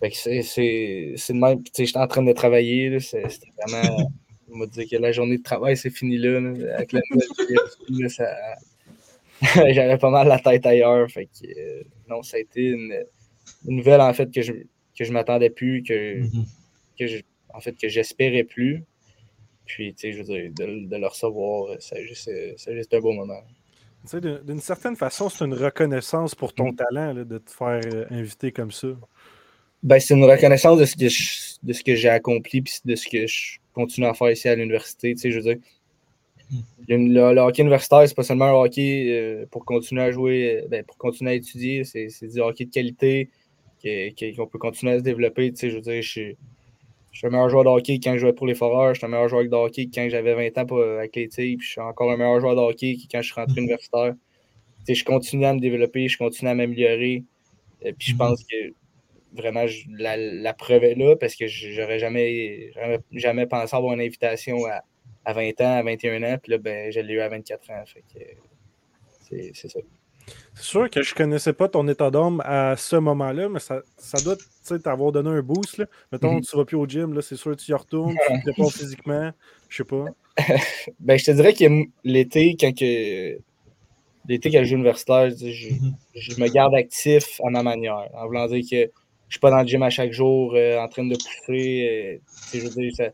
Fait que c'est le même. Tu sais, j'étais en train de travailler, c'était vraiment. il m'a dit que la journée de travail, c'est fini là, avec la nouvelle ça... J'avais pas mal la tête ailleurs. Fait que, euh, non, ça a été une, nouvelle, en fait, que je, que je m'attendais plus, que, mm-hmm. que je, en fait, que j'espérais plus. Puis, tu sais, je veux dire, de, le recevoir, c'est juste, juste, un beau moment. Tu sais, d'une certaine façon, c'est une reconnaissance pour ton mm. talent de te faire euh, inviter comme ça. Ben, c'est une reconnaissance de ce que de ce que j'ai accompli puis de ce que je continue à faire ici à l'université. Tu sais, je veux dire, mm. le, hockey universitaire, c'est pas seulement un hockey euh, pour continuer à jouer, euh, ben, pour continuer à étudier, c'est du hockey de qualité qu'on peut continuer à se développer. Tu sais, je veux dire, je je suis un meilleur joueur de hockey quand je jouais pour les Foreurs. Je suis un meilleur joueur de hockey quand j'avais 20 ans avec les Puis je suis encore un meilleur joueur de hockey quand je suis rentré universitaire. je continue à me développer, je continue à m'améliorer. Et puis je mm-hmm. pense que vraiment la, preuve est là parce que j'aurais jamais, jamais, pensé avoir une invitation à, 20 ans, à 21 ans. Puis là, ben, je l'ai eu à 24 ans. c'est ça. C'est sûr que je connaissais pas ton état d'homme à ce moment-là, mais ça, ça doit t'avoir donné un boost. Là. Mettons, Mm-hmm. tu vas plus au gym, c'est sûr que tu y retournes, tu te prépares physiquement, je sais pas. Ben, je te dirais que l'été, quand que. L'été, quand je joue universitaire, je, je- Mhm. je me garde actif à ma manière. En voulant dire que je suis pas dans le gym à chaque jour euh, en train de pousser. euh, tu sais, je veux dire, ça- la-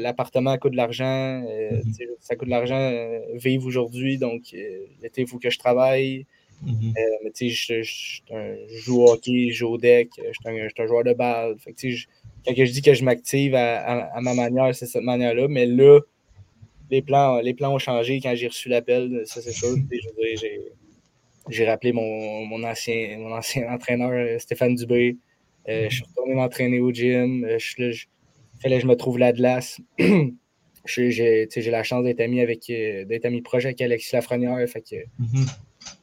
l'appartement coûte de l'argent. euh, Mhm. ça coûte de l'argent euh, vivre aujourd'hui. Donc, euh, l'été, il faut que je travaille. Mhm. Euh, mais tu sais, je, je- je joue au hockey, je joue au deck, euh, je suis un, joueur de balle. Fait que, quand je dis que je m'active à, à- à ma manière, c'est cette manière-là. Mais là, les plans, les plans ont changé quand j'ai reçu l'appel, ça c'est sûr. J'ai, rappelé mon, mon ancien, mon ancien entraîneur, euh, Stéphane Dubé. Euh, je suis retourné m'entraîner au gym. Euh, je, suis là, je- fallait que je me trouve la glace. J'ai, la chance d'être ami avec euh, d'être ami proche avec Alexis Lafrenière. Fait que Mhm.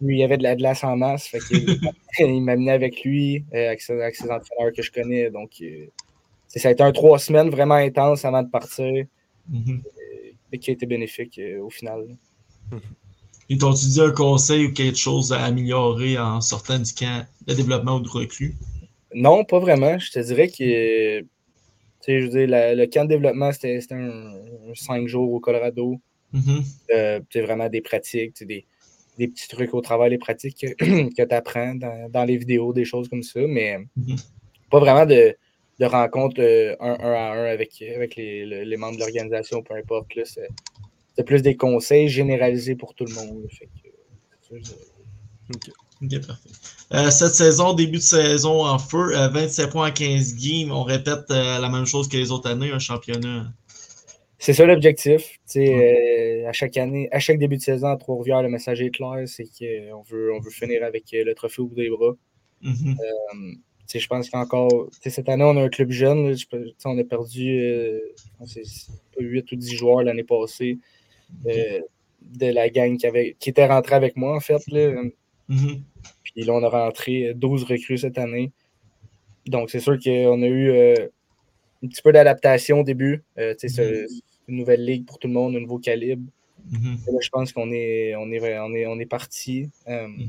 lui, il y avait de la glace en masse. Fait que, il m'a amené avec lui, euh, avec, ses, avec ses entraîneurs que je connais. Donc, euh, ça a été un trois semaines vraiment intense avant de partir, et qui a été bénéfique au final. Ils t'ont-tu dit un conseil ou quelque chose à améliorer en sortant du camp de développement ou de recrue? Non, pas vraiment. Je te dirais que, je veux dire, la- le camp de développement, c'était un, un cinq jours au Colorado. Euh, sais, vraiment des pratiques, des, des petits trucs au travail, les pratiques que, que tu apprends dans, dans les vidéos, des choses comme ça, mais Mhm. pas vraiment de, de rencontres euh, un, un à un avec, avec les, le- les membres de l'organisation, peu importe. C'est plus des conseils généralisés pour tout le monde. Fait que, Ok, parfait. Euh, cette saison, début de saison en feu, euh, 27 points en 15 games. On répète euh, la même chose que les autres années, un championnat. C'est ça l'objectif. Euh, à chaque année, à chaque début de saison à Trois-Rivières, le message est clair, c'est qu'on veut, on veut finir avec euh, le trophée au bout des bras. Mhm. Sais, je pense qu'encore, cette année, on a un club jeune. on a perdu euh, je pense que c'est 8 ou 10 joueurs l'année passée euh, de la gang qui, avait, qui était rentrée avec moi, en fait. Là. Mhm. Puis là, on a rentré 12 recrues cette année. Donc, c'est sûr qu'on a eu euh, un petit peu d'adaptation au début. Euh, c'est une nouvelle ligue pour tout le monde, un nouveau calibre. Mhm. Là, je pense qu'on est, on est, on est, on est parti. Euh, Mhm.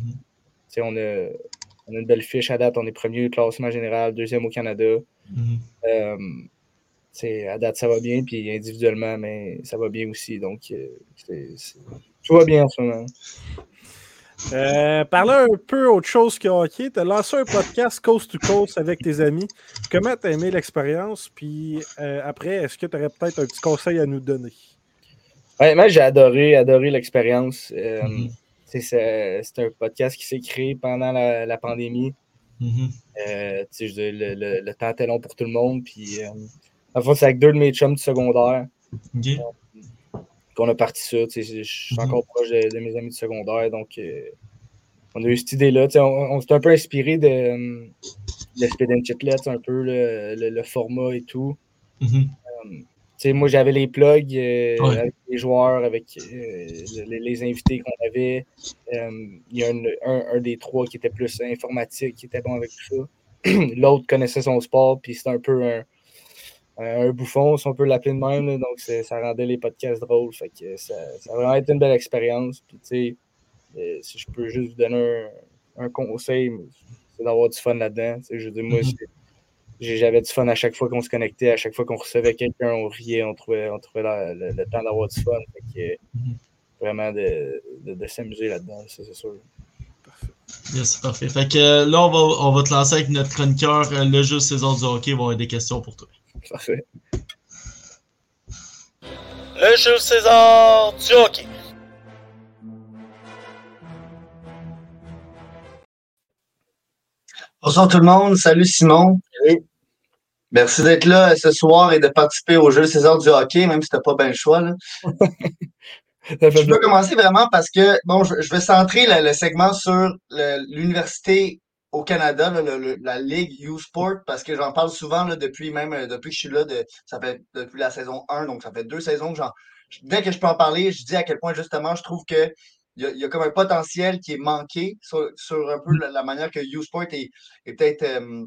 on, a, on a une belle fiche à date. On est premier au classement général, deuxième au Canada. Mhm. À date, ça va bien. Puis individuellement, mais ça va bien aussi. Donc, tout va bien en ce moment. Euh, parler un peu autre chose que hockey, tu as lancé un podcast Coast to Coast avec tes amis. Comment tu as aimé l'expérience? Puis euh, après, est-ce que tu aurais peut-être un petit conseil à nous donner? Honnêtement, j'ai adoré, adoré l'expérience. Euh, Mhm. C'est c'est un podcast qui s'est créé pendant la, la pandémie. Mhm. Euh, le, le- le temps était long pour tout le monde. Puis, euh, en fait, c'est avec deux de mes chums du secondaire Qu'on a parti ça. Je suis Mhm. encore proche de, de mes amis du secondaire. Donc, euh, on a eu cette idée-là. On, on s'est un peu inspiré de, euh, de Speed and Chitlets, un peu le, le- le format et tout. Mhm. Sais, moi, j'avais les plugs euh, Ouais. avec les joueurs, avec euh, les, les invités qu'on avait. Euh, il y a un, un- un des trois qui était plus informatique, qui était bon avec tout ça. L'autre connaissait son sport, puis c'était un peu un, un bouffon, si on peut l'appeler de même. là. donc, ça rendait les podcasts drôles. Fait que ça, ça a vraiment été une belle expérience. Puis, tu sais, euh, si je peux juste vous donner un, un conseil, c'est d'avoir du fun là-dedans. Je veux dire, moi, Mhm. j'avais du fun à chaque fois qu'on se connectait, à chaque fois qu'on recevait quelqu'un, on riait, on trouvait, on trouvait la- le, le temps d'avoir du fun. Fait que, Mhm. Vraiment de, de, de s'amuser là-dedans, ça, c'est sûr. Yes, parfait. Fait que euh, là, on va, on va te lancer avec notre chroniqueur, euh, le jeu saison du hockey. Va y avoir des questions pour toi. Parfait. Le jeu César du hockey. Bonsoir tout le monde, salut Simon. Merci d'être là euh, ce soir et de participer au jeu César du hockey, même si t'as pas bien le choix. Là. Je peux commencer vraiment parce que bon, je, je vais centrer le, le segment sur l'université au Canada, là, le- le- la Ligue U Sport, parce que j'en parle souvent là, depuis même euh, depuis que je suis là, de, ça fait depuis la saison 1, donc ça fait deux saisons que j'en. Dès que je peux en parler, je dis à quel point justement je trouve que il y, a, il y a comme un potentiel qui est manqué sur, sur un peu la, la manière que U Sport est, est peut-être euh,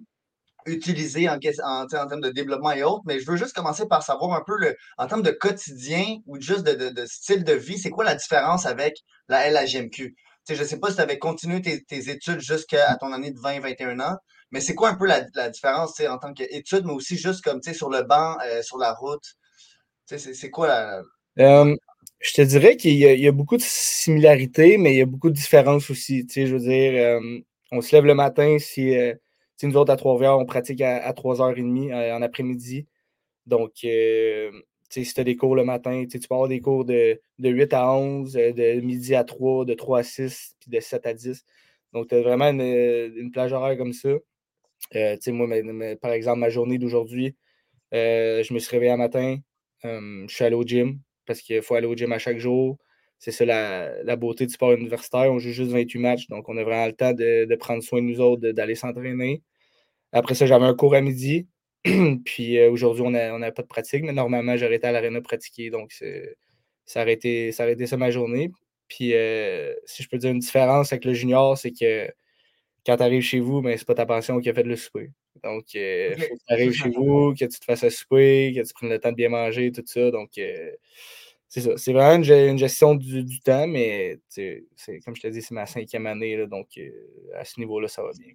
utilisé en, en termes de développement et autres, mais je veux juste commencer par savoir un peu le, en termes de quotidien ou juste de, de- de style de vie, c'est quoi la différence avec la LHMQ? Je sais pas si tu avais continué tes, études jusqu'à ton année de 20-21 ans, mais c'est quoi un peu la, différence en tant qu'étude, mais aussi juste comme sur le banc, euh, sur la route? C'est quoi la. Euh, je te dirais qu'il y, a- beaucoup de similarités, mais il y a beaucoup de différences aussi. Je veux dire, euh, on se lève le matin, si, euh, nous autres à Trois-Rivières, on pratique à, à 3h30 euh, en après-midi. Donc, si tu as des cours le matin, tu peux avoir des cours de, de 8 à 11, euh, de midi à 3, de 3 à 6, puis de 7 à 10. Donc, tu as vraiment une, plage horaire comme ça. Euh, moi, par exemple, ma journée d'aujourd'hui, euh, je me suis réveillé un matin, je suis allé au gym parce qu'il faut aller au gym à chaque jour. C'est ça la, la beauté du sport universitaire. On joue juste 28 matchs, donc on a vraiment le temps de, de prendre soin de nous autres, d'aller s'entraîner. Après ça, j'avais un cours à midi. Puis euh, aujourd'hui, on n'a on a pas de pratique, mais normalement, j'aurais été à l'aréna pratiquer. Donc, ça aurait, été, ça aurait été ça ma journée. Puis, euh, si je peux dire une différence avec le junior, c'est que quand tu arrives chez vous, ben, c'est pas ta pension qui a fait le souper. Donc, il Ok. faut que tu arrives chez vous, que tu te fasses à souper, que tu prennes le temps de bien manger, tout ça. Donc, euh, c'est ça. C'est vraiment une, ge- une gestion du, du temps, mais comme je te dis, c'est ma cinquième année. là, donc, euh, à ce niveau-là, ça va bien.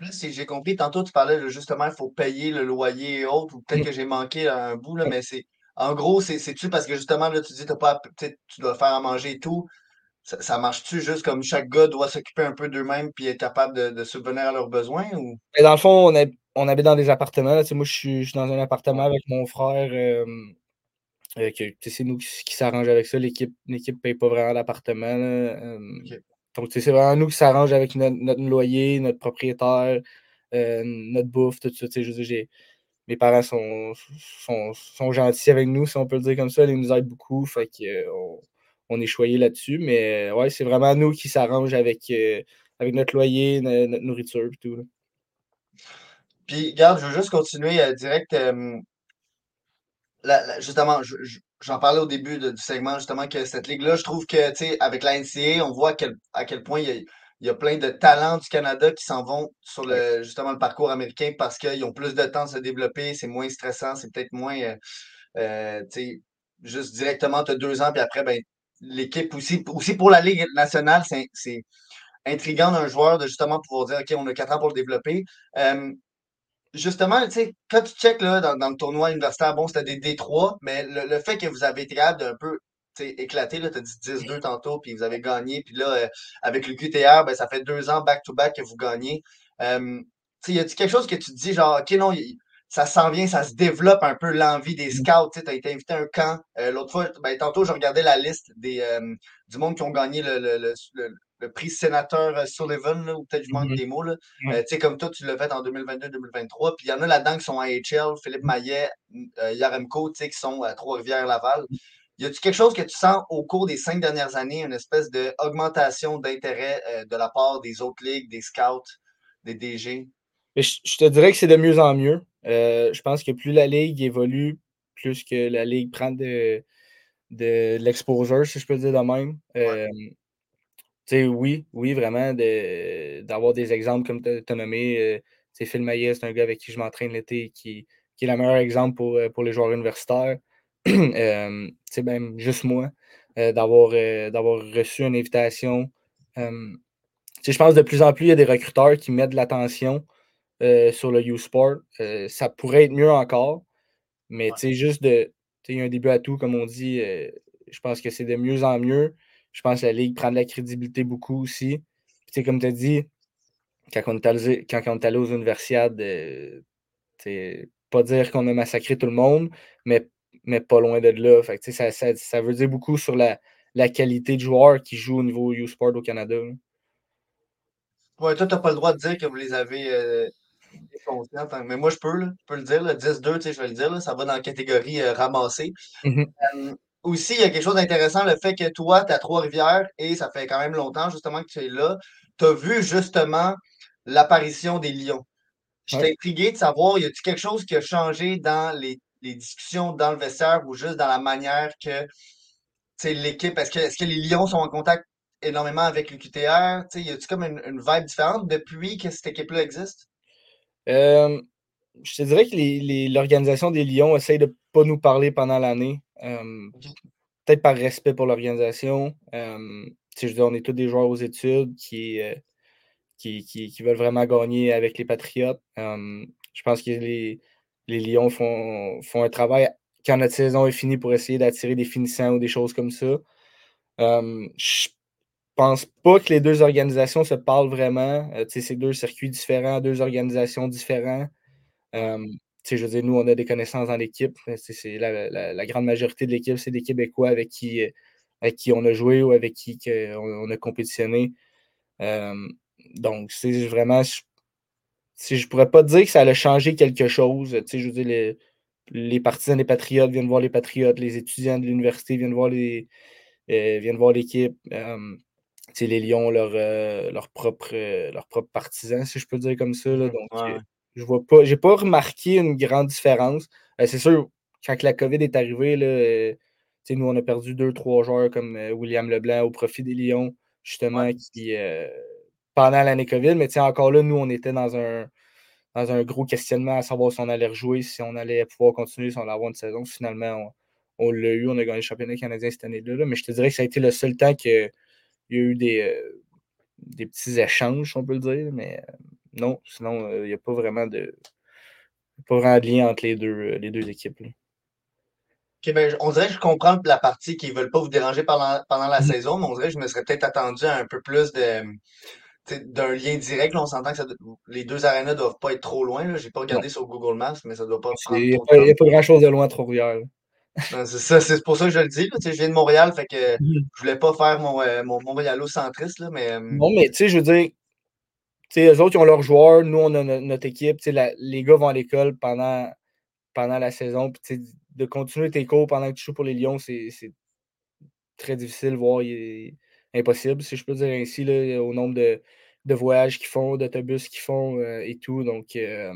Là, si j'ai compris, tantôt tu parlais de, justement, il faut payer le loyer et autres, ou peut-être que j'ai manqué un bout, là, mais c'est. En gros, c'est- c'est-tu parce que justement, là, tu dis t'as pas tu dois faire à manger et tout. Ça, ça marche-tu juste comme chaque gars doit s'occuper un peu d'eux-mêmes puis être capable de, de subvenir à leurs besoins ou? Mais dans le fond, on, on habite dans des appartements. moi, je suis, je suis dans un appartement avec mon frère. euh, euh, c'est nous qui, qui s'arrange avec ça. L'équipe ne paye pas vraiment l'appartement. euh. Donc, c'est vraiment nous qui s'arrange avec notre, loyer, notre propriétaire, euh, notre bouffe, tout ça. Je mes parents sont, sont, gentils avec nous, si on peut le dire comme ça. Ils nous aident beaucoup. Fait que, euh, on, est choyés là-dessus. Mais euh, ouais, c'est vraiment nous qui s'arrange avec, avec notre loyer, no- notre nourriture et tout. là. Puis, regarde, je veux juste continuer direct. justement, je- j'en parlais au début de- du segment, justement, que cette ligue-là, je trouve que, tu sais, avec la NCA, on voit à quel, à quel point il y a, il y a plein de talents du Canada qui s'en vont sur le, justement, le parcours américain parce qu'ils ont plus de temps de se développer, c'est moins stressant, c'est peut-être moins, euh, euh, tu sais, juste directement, tu as deux ans, puis après, ben, l'équipe aussi, aussi pour la Ligue nationale, c'est, c'est intriguant d'un joueur de justement pouvoir dire, OK, on a quatre ans pour le développer. Euh, justement, tu sais, quand tu checkes là, dans, dans le tournoi universitaire, bon, c'était des D3, mais le, le fait que vous avez été capable d'un peu là, tu as dit 10-2 tantôt, puis vous avez gagné, puis là, euh, avec le QTR, ben, ça fait deux ans back-to-back que vous gagnez. Euh, tu sais, y a-t-il quelque chose que tu te dis, genre, OK, non, y- ça s'en vient, ça se développe un peu l'envie des scouts, tu as été invité à un camp. Euh, L'autre fois, ben, tantôt, je regardais la liste des, euh, du monde qui ont gagné le, le, le, le- prix sénateur euh, Sullivan, là, ou peut-être je manque Mhm. des mots, là. Euh, tu sais, comme toi, tu l'as fait en 2022-2023. Puis il y en a là-dedans qui sont à HL, Philippe Maillet, euh, Yaremko, tu sais, qui sont à Trois-Rivières-Laval. Y a-tu quelque chose que tu sens au cours des cinq dernières années, une espèce d'augmentation d'intérêt euh, de la part des autres ligues, des scouts, des DG? Je, je te dirais que c'est de mieux en mieux. Je pense que plus la ligue évolue, plus que la ligue prend de, de l'exposure, si je peux dire de même. Sais, oui, oui, vraiment, de- d'avoir des exemples comme tu as nommé. euh, sais, Phil Maillet, c'est un gars avec qui je m'entraîne l'été, qui, qui est le meilleur exemple pour, euh, pour les joueurs universitaires. Euh, sais, même juste moi, euh, d'avoir euh, reçu une invitation. Euh, je pense de plus en plus, il y a des recruteurs qui mettent de l'attention euh, sur le U-Sport. Euh, ça pourrait être mieux encore, mais tu sais, juste de. Tu sais, il y a un début à tout, comme on dit. euh, je pense que c'est de mieux en mieux. Je pense que la Ligue prend de la crédibilité beaucoup aussi. Puis, tu comme tu as dit, quand on est allé, quand on est allé aux universiades, euh, tu pas dire qu'on a massacré tout le monde, mais, mais pas loin de là. Fait que, tu sais, ça, ça, ça veut dire beaucoup sur la, la qualité de joueurs qui jouent au niveau U-Sport au Canada. là. Ouais, toi, t'as pas le droit de dire que vous les avez euh, défoncés Mais moi, je peux, là. Je peux le dire, là. 10-2, tu sais, je vais le dire, là. Ça va dans la catégorie euh, ramassée. Mhm. Euh, aussi, il y a quelque chose d'intéressant, le fait que toi, tu à Trois-Rivières et ça fait quand même longtemps justement que tu es là. Tu as vu justement l'apparition des Lions. J'étais Ouais. intrigué de savoir, y a-t-il quelque chose qui a changé dans les, les discussions dans le vestiaire ou juste dans la manière que l'équipe, est-ce que, est-ce que les Lions sont en contact énormément avec le QTR? Tu sais, y a-t-il comme une, une vibe différente depuis que cette équipe-là existe? Euh, je te dirais que l'organisation des Lions essaye de ne pas nous parler pendant l'année. Euh. Peut-être par respect pour l'organisation. Euh, je veux dire, on est tous des joueurs aux études qui, euh, qui, qui, qui, veulent vraiment gagner avec les Patriotes. Um, je pense que les, les Lions font, font un travail quand notre saison est finie pour essayer d'attirer des finissants ou des choses comme ça. Je pense pas que les deux organisations se parlent vraiment. Euh, c'est deux circuits différents, deux organisations différentes. Je veux dire, nous, on a des connaissances dans l'équipe. C'est la, la, la, grande majorité de l'équipe, c'est des Québécois avec qui, avec qui on a joué ou avec qui on, on, a compétitionné. Donc, c'est vraiment. Si je pourrais pas dire que ça allait changer quelque chose. Je veux dire, les, les partisans des Patriotes viennent voir les Patriotes, les étudiants de l'université viennent voir les euh, viennent voir l'équipe. Euh, les Lions, leur, euh, leur, propre, leur propre partisans, si je peux dire comme ça. Là, Mmh, donc, ouais. Je vois pas. J'ai pas remarqué une grande différence. c'est sûr, quand la COVID est arrivée, là, nous, on a perdu deux, trois joueurs comme William Leblanc au profit des Lions, justement, Ouais. qui pendant l'année COVID, mais encore là, nous, on était dans un, dans un gros questionnement à savoir si on allait rejouer, si on allait pouvoir continuer, si on allait avoir une saison. Finalement, on, on l'a eu, on a gagné le championnat canadien cette année-là. là. mais je te dirais que ça a été le seul temps qu'il y a eu des, euh, des petits échanges, si on peut le dire. Mais euh, non, sinon, il n'y a pas vraiment de pas vraiment de lien entre les deux, euh, les deux équipes. là. Ok, ben, on dirait que je comprends la partie qu'ils veulent pas vous déranger pendant, pendant la Mhm. saison, mais on dirait que je me serais peut-être attendu à un peu plus de d'un lien direct. Là, on s'entend que ça, les deux arénas doivent pas être trop loin. J'ai pas regardé sur Google Maps, mais ça doit pas prendre Il n'y a, trop pas- a grand-chose de loin à Trois-Rivières. Non, c'est pour ça que je le dis. Là, je viens de Montréal, fait que Mhm. je voulais pas faire mon, euh, mon Montréalo-centriste, là, mais euh, Non, mais tu sais, je veux dire, eux autres, ils ont leurs joueurs, nous, on a no- notre équipe. Les gars vont à l'école pendant, pendant la saison. Puis, de continuer tes cours pendant que tu joues pour les Lions, c'est très difficile, voire impossible, si je peux dire ainsi, là, au nombre de, de voyages qu'ils font, d'autobus qu'ils font euh, et tout. Donc, euh,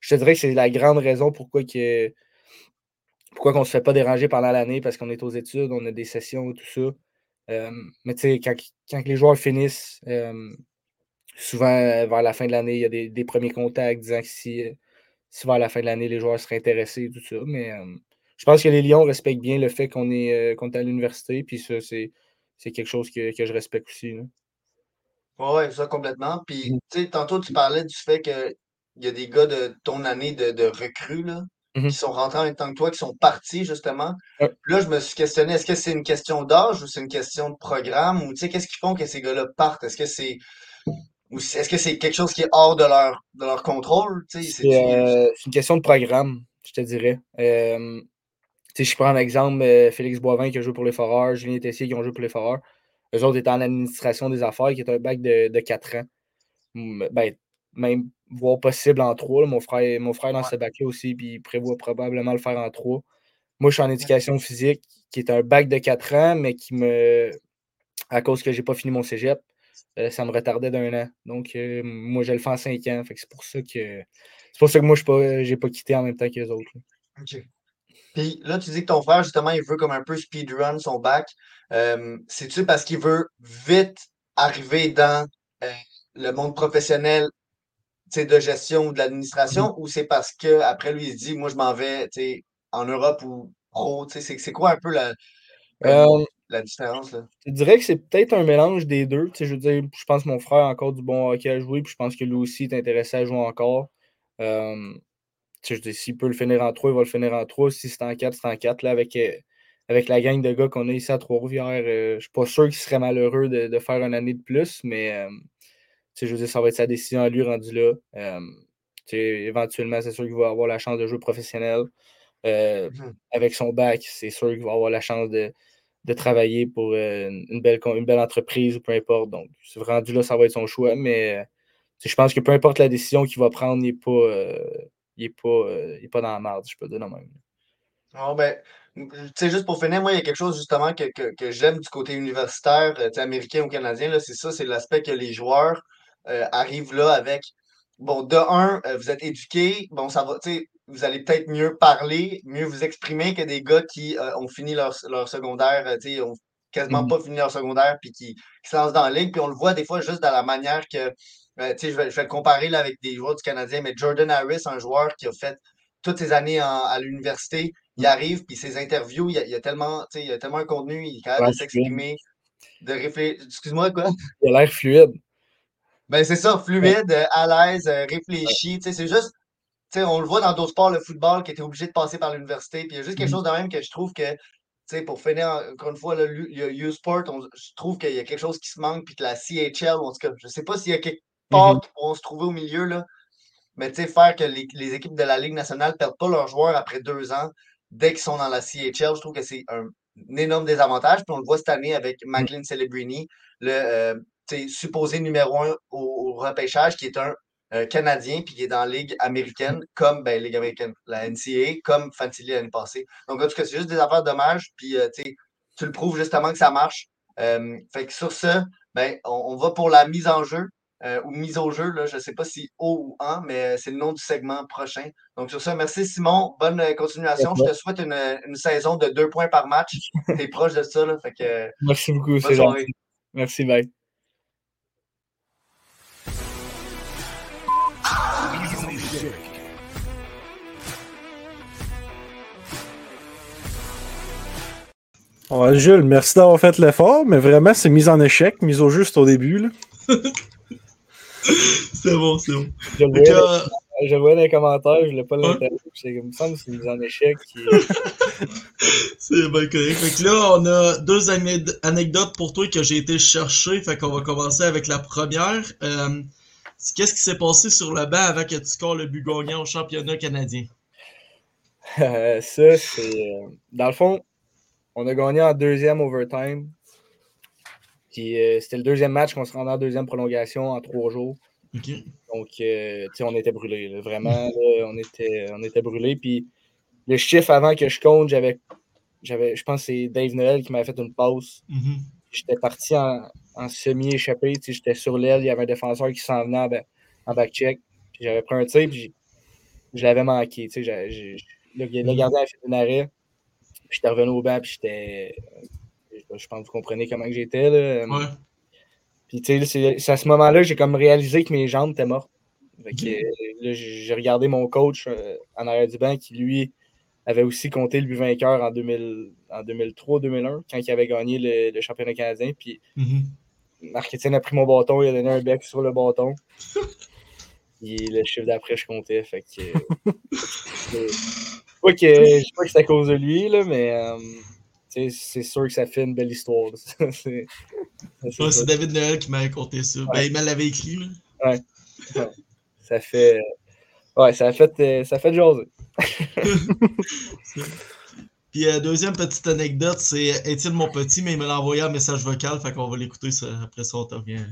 je te dirais que c'est la grande raison pourquoi que, pourquoi on ne se fait pas déranger pendant l'année parce qu'on est aux études, on a des sessions et tout ça. Euh, mais tu sais, quand, quand les joueurs finissent, souvent euh, vers la fin de l'année, il y a des, des premiers contacts disant que si, euh, si vers la fin de l'année, les joueurs seraient intéressés et tout ça. Mais euh, je pense que les Lions respectent bien le fait qu'on est, euh, à l'université, puis ça, c'est, c'est quelque chose que, que je respecte aussi. ouais, ça complètement. Puis, Mhm. tu sais, tantôt, tu parlais du fait que il y a des gars de ton année de, de recrues, là, Mhm. qui sont rentrés en même temps que toi, qui sont partis, justement. Là, je me suis questionné, est-ce que c'est une question d'âge ou c'est une question de programme? Ou, tu sais, qu'est-ce qui font que ces gars-là partent? Est-ce que c'est ou est-ce que c'est quelque chose qui est hors de leur, de leur contrôle? C'est, euh, c'est une question de programme, je te dirais. Euh, je prends un exemple, euh, Félix Boivin qui a joué pour les Foreurs, Julien Tessier qui ont joué pour les Foreurs. Eux autres étaient en administration des affaires, qui est un bac de, de 4 ans. Ben, même voire possible en 3. Mon frère, mon frère dans Ouais. ce bac-là aussi, puis il prévoit probablement le faire en 3. Moi, je suis en éducation physique, qui est un bac de 4 ans, mais qui me. À cause que j'ai pas fini mon cégep, euh, ça me retardait d'un an. Donc, euh, moi, je le fais en 5 ans. Fait que c'est pour ça que. C'est pour ça que moi, je n'ai pas, pas quitté en même temps que les autres. là. OK. Puis là, tu dis que ton frère, justement, il veut comme un peu speedrun son bac. Euh, C'est-tu parce qu'il veut vite arriver dans euh, le monde professionnel de gestion ou de l'administration ou c'est parce que après lui, il se dit, moi, je m'en vais en Europe ou sais, C'est quoi un peu la, Euh, la différence? Là? Je dirais que c'est peut-être un mélange des deux. Tu sais, je veux dire, je pense que mon frère a encore du bon hockey à jouer, puis je pense que lui aussi est intéressé à jouer encore. Euh, tu sais, je dis, s'il peut le finir en 3, il va le finir en 3. Si c'est en 4, c'est en 4. Là, avec, euh, avec la gang de gars qu'on a ici à Trois-Rivières, euh, je suis pas sûr qu'il serait malheureux de, de faire une année de plus, mais euh, tu sais, je veux dire, ça va être sa décision à lui rendu là. Tu sais, éventuellement, c'est sûr qu'il va avoir la chance de jouer professionnel. Euh, Mhm. avec son bac, c'est sûr qu'il va avoir la chance de, de travailler pour euh, une, belle, une belle entreprise ou peu importe. Donc, c'est rendu là, ça va être son choix. Mais euh, je pense que peu importe la décision qu'il va prendre, il n'est pas, euh, pas, pas dans la merde, je peux dire de même. Ah, ben, juste pour finir, moi, il y a quelque chose justement que, que, que j'aime du côté universitaire, américain ou canadien, c'est ça, c'est l'aspect que les joueurs arrivent là avec. Bon, de un, vous êtes éduqués, bon, ça va, tu sais, vous allez peut-être mieux parler, mieux vous exprimer que des gars qui euh, ont fini leur, leur secondaire, euh, tu sais, ont quasiment Mhm. pas fini leur secondaire, puis qui, qui se lancent dans la ligue, puis on le voit des fois juste dans la manière que, euh, tu sais, je vais, je vais le comparer là, avec des joueurs du Canadien, mais Jordan Harris, un joueur qui a fait toutes ses années en- à l'université, il arrive, puis ses interviews, il y a, il y a tellement, tu sais, il y a tellement un contenu, il est capable Ouais, de s'exprimer. de réfléchir. Excuse-moi, quoi? Il a l'air fluide. Ben, c'est ça, fluide, à l'aise, réfléchi. Tu sais, c'est juste, on le voit dans d'autres sports, le football, qui était obligé de passer par l'université. Puis il y a juste quelque Mhm. chose de même que je trouve que, pour finir, encore une fois, le U-Sport, je trouve qu'il y a quelque chose qui se manque. Puis que la CHL, en tout cas, je sais pas s'il y a quelque part Mhm. qui pourront se trouver au milieu, là. Mais faire que les, les équipes de la Ligue nationale ne perdent pas leurs joueurs après deux ans dès qu'ils sont dans la CHL, je trouve que c'est un, un énorme désavantage. Puis on le voit cette année avec Macklin Celebrini, le euh, supposé numéro un au, au repêchage, qui est un euh, Canadien, puis qui est dans la Ligue américaine, comme ben, Ligue américaine, la NCAA, comme Fantilli l'année passée. Donc, en tout cas, c'est juste des affaires dommages. Puis, euh, tu le prouves justement que ça marche. Euh, fait que sur ce, ben, on, on va pour la mise en jeu. ou mise au jeu, là, je ne sais pas si O ou en, mais c'est le nom du segment prochain. Donc sur ça, merci Simon, bonne continuation. Je te souhaite une, une saison de deux points par match. Tu es proche de ça, là, fait que Merci beaucoup, c'est gentil. Merci, bye. Ouais, Jules, merci d'avoir fait l'effort, mais vraiment, c'est mise en échec, mise au juste au début. Là. C'est bon, c'est bon. Je le que, voyais, euh, je le voyais dans les commentaires, je ne voulais pas l'interrompre. C'est comme ça, c'est une mise en échec. Qui... C'est bien correct. Fait que là, on a deux ané- anecdotes pour toi que j'ai été chercher. Fait qu'on va commencer avec la première. Euh, Qu'est-ce qui s'est passé sur le banc avant que tu scores le but gagnant au championnat canadien? Euh, ça, c'est. euh, Dans le fond, on a gagné en deuxième overtime. Puis euh, c'était le deuxième match qu'on se rendait en deuxième prolongation en trois jours. Donc, euh, tu sais, on était brûlés. là. Vraiment, là, on était, on était brûlés. Puis le chiffre avant que je compte, j'avais. j'avais je pense que c'est Dave Noël qui m'avait fait une pause. Mhm. J'étais parti en, en semi-échappé. tu sais, J'étais sur l'aile. Il y avait un défenseur qui s'en venait en, ba- en back-check. Puis j'avais pris un tir. Puis je l'avais manqué. tu sais, Le, le gardien a fait un arrêt. J'étais revenu au banc. Puis j'étais. Je je pense que vous comprenez comment que j'étais. là. Ouais. Puis, tu sais, c'est à ce moment-là que j'ai comme réalisé que mes jambes étaient mortes. Fait que, euh, là, j'ai regardé mon coach euh, en arrière du banc qui, lui, avait aussi compté le but vainqueur en, 2000 en 2003-2001, quand il avait gagné le, le championnat canadien. Puis, Mhm. Marc-Étienne a pris mon bâton, il a donné un bec sur le bâton. Puis, le chiffre d'après, je comptais. Fait que. c'est- pas que, je sais pas que c'est à cause de lui, là, mais. euh, c'est sûr que ça fait une belle histoire. C'est- Ouais, David Noël qui m'avait conté ça. Ben, il me l'avait écrit, là. Ça fait. Ouais, ça a fait, euh, ça a fait jaser. Puis, euh, deuxième petite anecdote, c'est Étienne mon petit, mais il me l'a envoyé un message vocal. Fait qu'on va l'écouter après ça, on te revient.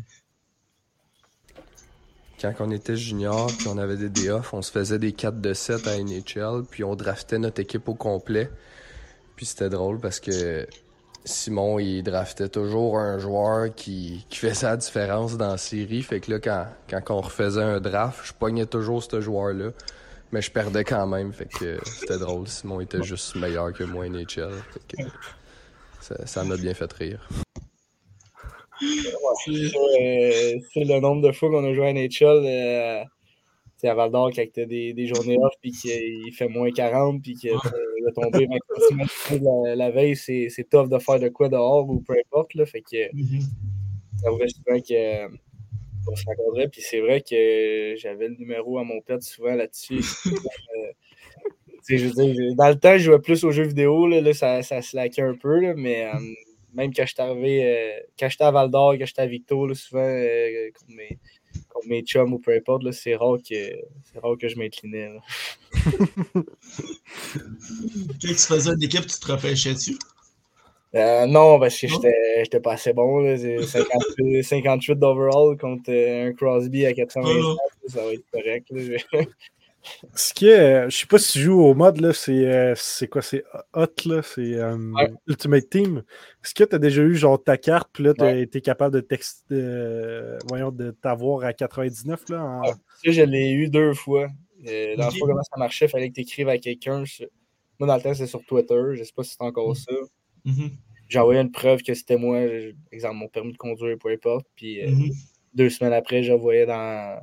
Quand on était junior, puis on avait des day off, on se faisait des 4 de 7 à NHL, puis on draftait notre équipe au complet. Puis c'était drôle parce que Simon, il draftait toujours un joueur qui, qui faisait la différence dans la série. Fait que là, quand, quand on refaisait un draft, je pognais toujours ce joueur-là. Mais je perdais quand même. Fait que c'était drôle. Simon était juste meilleur que moi à NHL. Fait que ça m'a bien fait rire. C'est- Euh, c'est le nombre de fois qu'on a joué à NHL. Euh, tu sais, à Val d'Or, quand t'as des, des journées off, puis qu'il fait moins 40, puis qu'il va tomber 20 cm la, la veille, c'est c'est tough de faire de quoi dehors ou peu importe. Là, fait que Mhm. ça vrai souvent que, qu'on se rencontrait. Puis c'est vrai que j'avais le numéro à mon pet souvent là-dessus. Euh, tu sais, je veux dire, dans le temps, je jouais plus aux jeux vidéo. Là, là, ça, ça slackait un peu. là, mais euh, même quand j'étais arrivé, euh, quand j'étais à Val d'Or, quand j'étais à Victo, là, souvent, euh, contre, mes, contre mes chums ou peu importe, c'est rare que c'est rare que je m'inclinais. Quand tu faisais une équipe, tu te repêchais dessus? Euh, non, parce que j'étais pas assez bon. là. C'est 58, 58 d'overall contre euh, un Crosby à 80. Ah. Ça va être correct. là. Ce qui est, euh, je sais pas si tu joues au mode, là, c'est euh, c'est quoi, c'est Hot, là, c'est euh, Ouais. Ultimate Team. Est-ce que tu as déjà eu genre ta carte, puis là, tu as Ouais. été capable de texte, euh, voyons, de t'avoir à 99, là? en- Ça, je l'ai eu deux fois. Euh, dans Ok. le fond, comment ça marchait, il fallait que tu écrives à quelqu'un. Moi, dans le temps, c'était sur Twitter. Je sais pas si c'est encore ça. Mhm. J'ai envoyé une preuve que c'était moi, exemple, mon permis de conduire, peu importe. Puis euh, Mhm. deux semaines après, j'envoyais dans,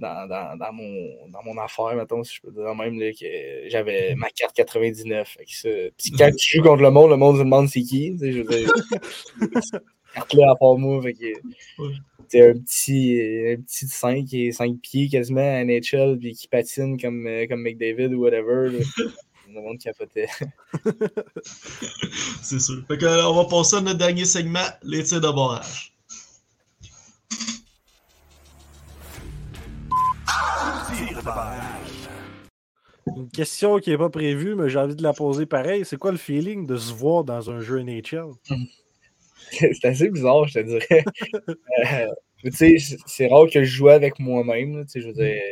dans, dans, dans mon, dans mon affaire, mettons, si je peux dire même, là, que j'avais ma carte 99. Fait que ça, puis quand tu joues contre le monde, le monde se demande c'est qui. Je veux dire, carte-là à part moi. Fait que, Ouais. c'est un petit, un petit 5 et 5 pieds quasiment à NHL puis qui patine comme, euh, comme McDavid ou whatever. là. Le monde capotait. C'est sûr. Fait que, euh, on va passer à notre dernier segment, les tirs de barrage. Une question qui n'est pas prévue, mais j'ai envie de la poser pareil. C'est quoi le feeling de se voir dans un jeu NHL? c'est assez bizarre, je te dirais. Euh, tu sais, c'est- rare que je joue avec moi-même. tu sais, Je veux dire.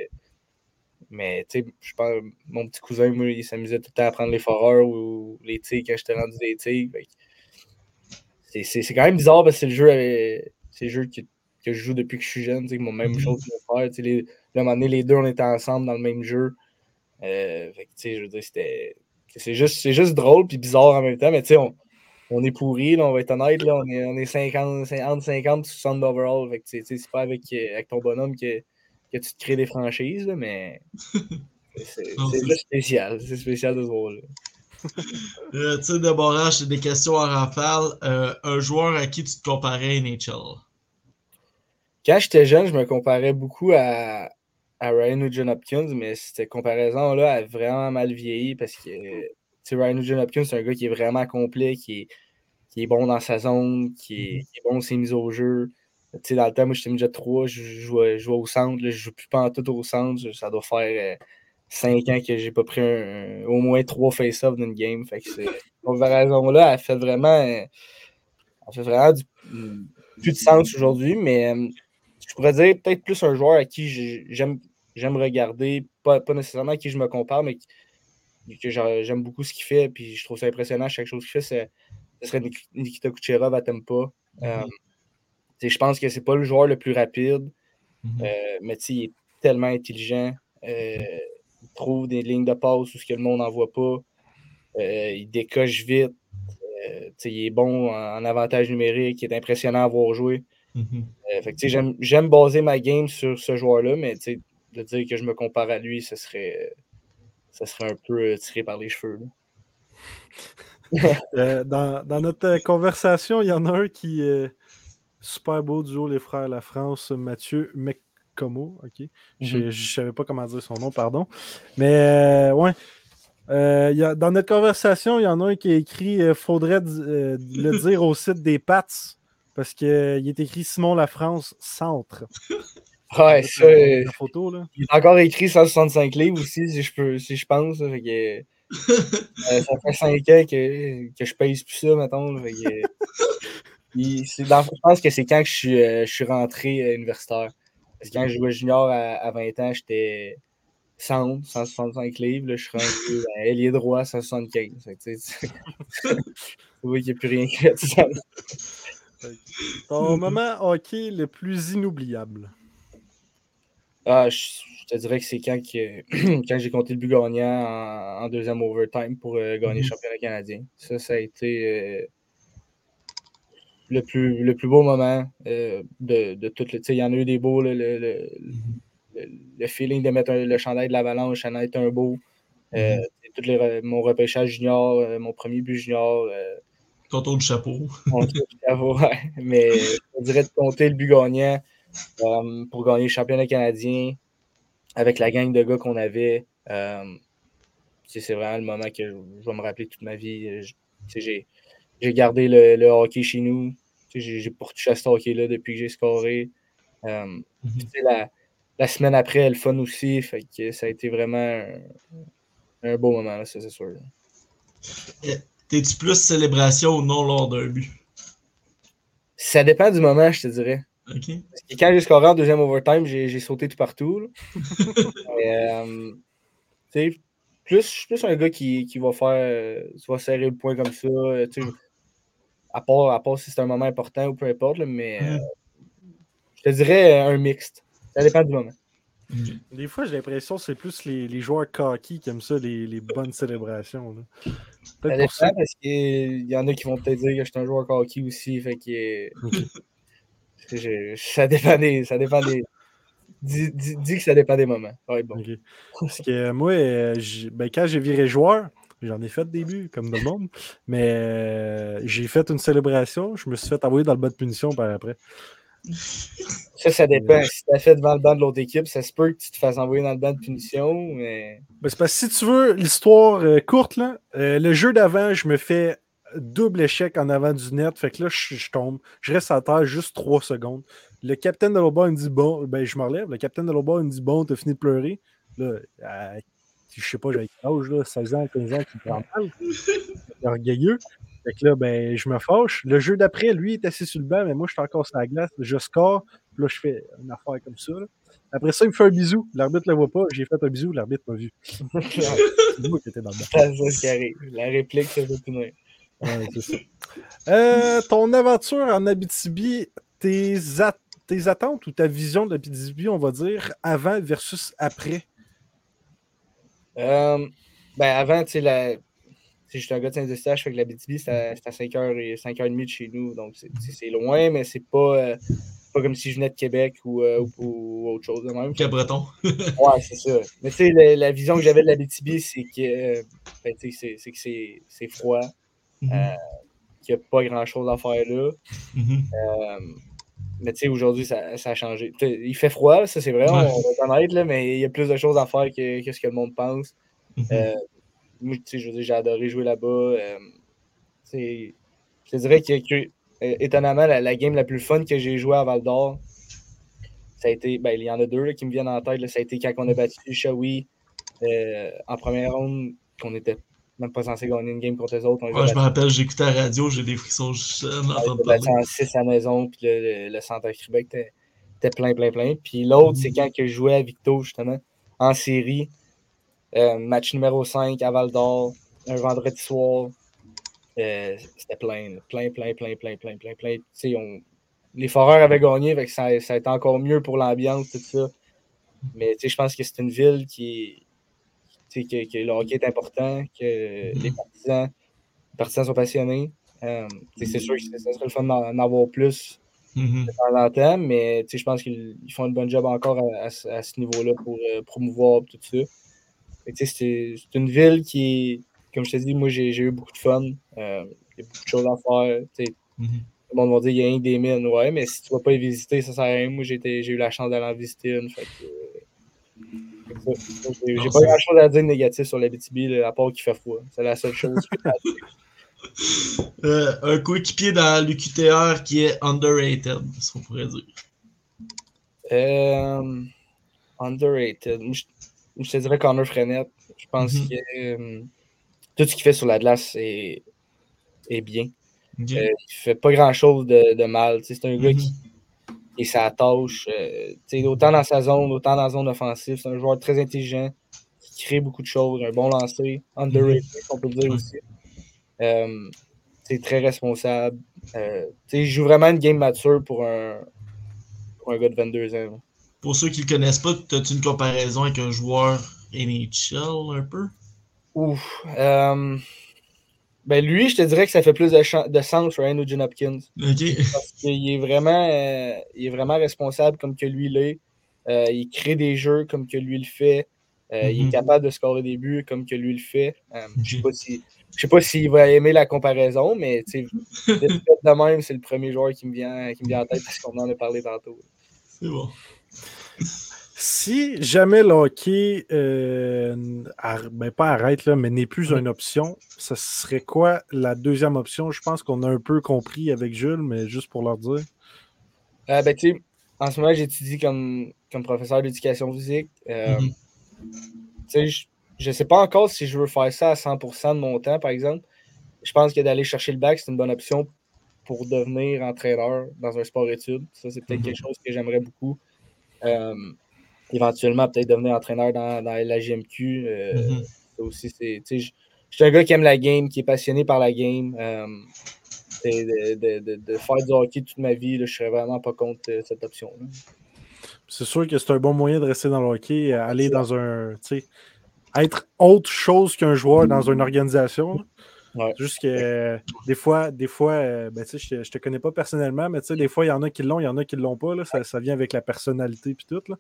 Mais tu sais, je pense mon petit cousin, moi, il s'amusait tout le temps à prendre les foreurs ou les tirs quand j'étais rendu des que c'est- quand même bizarre parce que c'est le jeu, euh, c'est le jeu que, que je joue depuis que je suis jeune. tu sais, Mon même Mhm. chose que mon frère. tu sais, Les, à un moment donné, les deux, on était ensemble dans le même jeu. Euh, fait que, tu sais, je veux dire, c'était. C'est juste, juste drôle puis bizarre en même temps, mais tu sais, on, on est pourri, là, on va être honnête, là, on est, on est 50, 50, 50 et 60 d'overall. Fait que, tu sais, c'est pas avec, euh, avec ton bonhomme que, que tu te crées des franchises, là, mais c'est spécial. C'est spécial de ce rôle. Euh, tir de barrage, c'est des questions en rafale. Euh, un joueur à qui tu te comparais NHL? Quand j'étais jeune, je me comparais beaucoup à, à Ryan Nugent Hopkins, mais cette comparaison-là a vraiment mal vieilli parce que Ryan Nugent Hopkins, c'est un gars qui est vraiment complet, qui est, qui est bon dans sa zone, qui est, qui est bon dans ses mises au jeu. Tu sais, dans le temps, moi, j'étais midget 3, je jouais, je jouais au centre, là, je joue plus pas en tout au centre. Ça doit faire 5 ans que j'ai pas pris un- un- au moins 3 face-offs d'une game. Fait que cette comparaison-là, elle fait vraiment, euh, elle fait vraiment du- plus de sens aujourd'hui, mais euh, pourrais dire peut-être plus un joueur à qui j'ai- j'aime j'aime regarder, pas, pas nécessairement à qui je me compare, mais que j'a- j'aime beaucoup ce qu'il fait, puis je trouve ça impressionnant chaque chose qu'il fait, c'est- ce serait Nik- Nikita Kucherov à tu sais, je pense que c'est pas le joueur le plus rapide, Mhm. euh, mais il est tellement intelligent. euh, il trouve des lignes de passe où ce que le monde n'en voit pas. il décoche vite. il est bon en, en avantage numérique. Il est impressionnant à voir jouer. Mhm. Euh, fait que, tu sais, j'aime, j'aime baser ma game sur ce joueur-là, mais tu sais, de dire que je me compare à lui, ce serait, ça serait un peu euh, tiré par les cheveux. là. Euh, dans, dans notre conversation, il y en a un qui est super beau duo, les frères La France, Mathieu Mekkomo. Ok? Je ne savais pas comment dire son nom, pardon. Mais euh, ouais. Euh, il y a- dans notre conversation, il y en a un qui a écrit euh, Faudrait euh, le dire au site des Pats parce qu'il est écrit Simon La France Centre. Ouais, ça, euh, La photo, là. il est encore écrit 165 livres aussi, si je, peux, si je pense. là, fait que, euh, ça fait 5 ans que, que je pèse plus ça, mettons. là, fait que, il- c'est dans- je pense que c'est quand que je suis, euh, je suis rentré euh, universitaire. Parce que quand je jouais junior à, à 20 ans, j'étais 100, 165 livres. Là, je suis rendu à ailier droit 175. Fait que, tu sais, tu vois qu'il n'y a plus rien de sens. Ton moment hockey le plus inoubliable. Ah, je, je te dirais que c'est quand, que, quand j'ai compté le but gagnant en, en deuxième overtime pour euh, gagner le Mhm. championnat canadien. Ça, ça a été euh, le, plus, le plus beau moment euh, de, de tout le. Il y en a eu des beaux. là, le, le, le- le feeling de mettre un- le chandail de l'avalanche, ça en a été un beau. Euh, Mhm. toutes les mon repêchage junior, euh, mon premier but junior. Euh, Contour du chapeau. on trouve à voir, mais on dirait de compter le but gagnant euh, pour gagner le championnat canadien avec la gang de gars qu'on avait. euh, c'est vraiment le moment que je, je vais me rappeler toute ma vie. Sais, J'ai gardé le, le hockey chez nous. J'ai retouché à ce hockey-là depuis que j'ai scoré. Euh, Mhm. la, la semaine après, le fun aussi. Fait que ça a été vraiment un, un beau moment, c'est sûr. T'es-tu plus célébration ou non lors d'un but? Ça dépend du moment, je te dirais. Et quand j'ai scoré en deuxième overtime, j'ai sauté tout partout. euh, tu sais, plus, je suis plus un gars qui, qui va faire, euh, qui va serrer le point comme ça. euh, tu sais, à, part, à part si c'est un moment important ou peu importe, là, mais euh, je te dirais euh, un mixte. Ça dépend du moment. Des fois, j'ai l'impression que c'est plus les, les joueurs cocky qui aiment ça, les, les bonnes célébrations. là. Ça dépend pour ça. parce qu'il y en a qui vont peut-être dire que je suis un joueur hockey aussi. Fait que, je- ça dépend des. Ça dépend des dis, dis- dis que ça dépend des moments. Ouais, bon. Ok. Parce que moi, euh, ben, quand j'ai viré joueur, j'en ai fait des buts, comme tout le monde, mais euh, j'ai fait une célébration, je me suis fait envoyer dans le bas de punition par après. Ça, ça dépend. Si t'as fait devant le banc de l'autre équipe, ça se peut que tu te fasses envoyer dans le banc de punition, mais. Ben, c'est parce que si tu veux l'histoire euh, courte, là, euh, le jeu d'avant, je me fais double échec en avant du net. Fait que là, je, je tombe. Je reste à terre juste 3 secondes. Le capitaine de il me dit bon, ben je me relève. Le capitaine de il me dit bon, t'as fini de pleurer. Là, euh, je sais pas, j'avais quel âge, là, 16 ans, 15 ans, qui me prend mal. C'est orgueilleux. Fait que là, ben, je me fâche. Le jeu d'après, lui, est assis sur le banc, mais moi, je suis encore sur la glace. Je score. Puis là, je fais une affaire comme ça. là. Après ça, il me fait un bisou. L'arbitre ne le voit pas. J'ai fait un bisou. L'arbitre m'a vu. C'est moi qui étais dans le. La réplique, ça veut. Ouais, c'est ça. Euh, ton aventure en Abitibi, tes, at- tes attentes ou ta vision de l'Abitibi, on va dire, avant versus après? Euh, ben avant, tu sais, la... sais, j'étais un gars de Saint-Eustache, fait que la BTB, c'est à, c'est à 5h et 5h30 de chez nous. Donc, c'est- loin, mais c'est pas, euh, pas comme si je venais de Québec ou, euh, ou- ou autre chose de même. Cabreton. Ouais, c'est ça. Mais tu sais, la, la vision que j'avais de la BTB, c'est que, euh, ben, c'est- que c'est froid. Euh, qu'il n'y a pas grand-chose à faire là. Mhm. Mais tu sais, aujourd'hui, ça, ça a changé. Il fait froid, ça c'est vrai, Ouais. on va là, mais il y a plus de choses à faire que, que ce que le monde pense. Mhm. Euh, moi, je j'ai adoré jouer là-bas. euh, je te dirais que, que, euh, étonnamment, la, la game la plus fun que j'ai jouée à Val d'Or, ça a été, ben, il y en a deux là, qui me viennent en tête. là. ça a été quand on a battu Shawi euh, en première ronde, qu'on était même pas censé gagner une game contre les autres. Ouais, je me rappelle, j'écoutais la radio, j'ai des frissons juste parler. en 6 à la maison, puis le, le, le centre Québec était, plein, plein, plein. Puis l'autre, c'est quand que je jouais à Victo, justement, en série. Euh, match numéro 5 à Val d'Or, un vendredi soir. Euh, C'était plein, plein, plein, plein, plein, plein, plein, plein. On- Les Foreurs avaient gagné, fait que ça, ça a été encore mieux pour l'ambiance, tout ça. Mais je pense que c'est une ville qui. Que, que le hockey est important, que les partisans, les partisans sont passionnés. Euh, c'est sûr que ça serait le fun d'en avoir plus temps en temps, mais je pense qu'ils ils font une bonne job encore à, à ce- à ce niveau-là pour euh, promouvoir tout ça. Fait que, tu sais, C'est une ville qui, comme je t'ai dit, moi j'ai eu beaucoup de fun. Euh, Il y a beaucoup de choses à faire. Mhm. Tout le monde va dire qu'il y a rien que des mines, ouais, mais si tu vas pas y visiter, ça sert à rien. Moi j'ai eu la chance d'aller en visiter une. Fait que, euh, J'ai pas grand chose à dire de négatif sur la BTB, à part qu'il fait froid. C'est la seule chose. que- Euh, un coéquipier dans l'UQTR qui est underrated, ce qu'on pourrait dire. Euh, underrated. Je, je te dirais Connor Frenette. Je pense Mhm. que euh, tout ce qu'il fait sur la glace est, est bien. Ok. Euh, il fait pas grand chose de, de mal. C'est un gars Mhm. qui, qui est sa tâche. euh, autant dans sa zone, autant dans la zone offensive. C'est un joueur très intelligent qui crée beaucoup de choses, un bon lancer, underrated, on peut dire aussi. Euh, c'est très responsable. Euh, il joue vraiment une game mature pour un, pour un gars de 22 ans. là. Pour ceux qui le connaissent pas, as-tu une comparaison avec un joueur NHL un peu? Ouf. euh, ben lui, je te dirais que ça fait plus de, sens Ryan Nugent Hopkins. Ok. Parce qu'il est vraiment, euh, il est vraiment responsable comme que lui l'est. Euh, il crée des jeux comme que lui le fait. Euh, Il Mhm. est capable de scorer des buts comme que lui le fait. Je sais si. Je sais pas s'il va aimer la comparaison, mais de même, c'est le premier joueur qui me vient, qui me vient en tête parce qu'on en a parlé tantôt. C'est bon. Si jamais le hockey, euh, ar- ben pas arrête, là, mais n'est plus une option, ça serait quoi la deuxième option? Je pense qu'on a un peu compris avec Jules, mais juste pour leur dire. Euh, ben, tu sais, en ce moment, j'étudie comme, comme professeur d'éducation physique. Euh, Mhm. Tu sais, je- je sais pas encore si je veux faire ça à 100% de mon temps, par exemple. Je pense que d'aller chercher le bac, c'est une bonne option pour devenir entraîneur dans un sport-études. Ça, c'est peut-être Mhm. quelque chose que j'aimerais beaucoup. Éventuellement, peut-être devenir entraîneur dans, dans la GMQ. euh, Mhm. aussi, c'est. Je je suis un gars qui aime la game, qui est passionné par la game. euh, de, de- de- de faire du hockey toute ma vie, là, je serais vraiment pas contre euh, cette option-là. C'est sûr que c'est un bon moyen de rester dans le hockey, aller dans un. être autre chose qu'un joueur dans une organisation. Ouais. Juste que euh, des fois, des fois euh, ben, je, te- je te connais pas personnellement, mais des fois, il y en a qui l'ont, il y en a qui l'ont pas. Là, ça, ça vient avec la personnalité et tout. Là.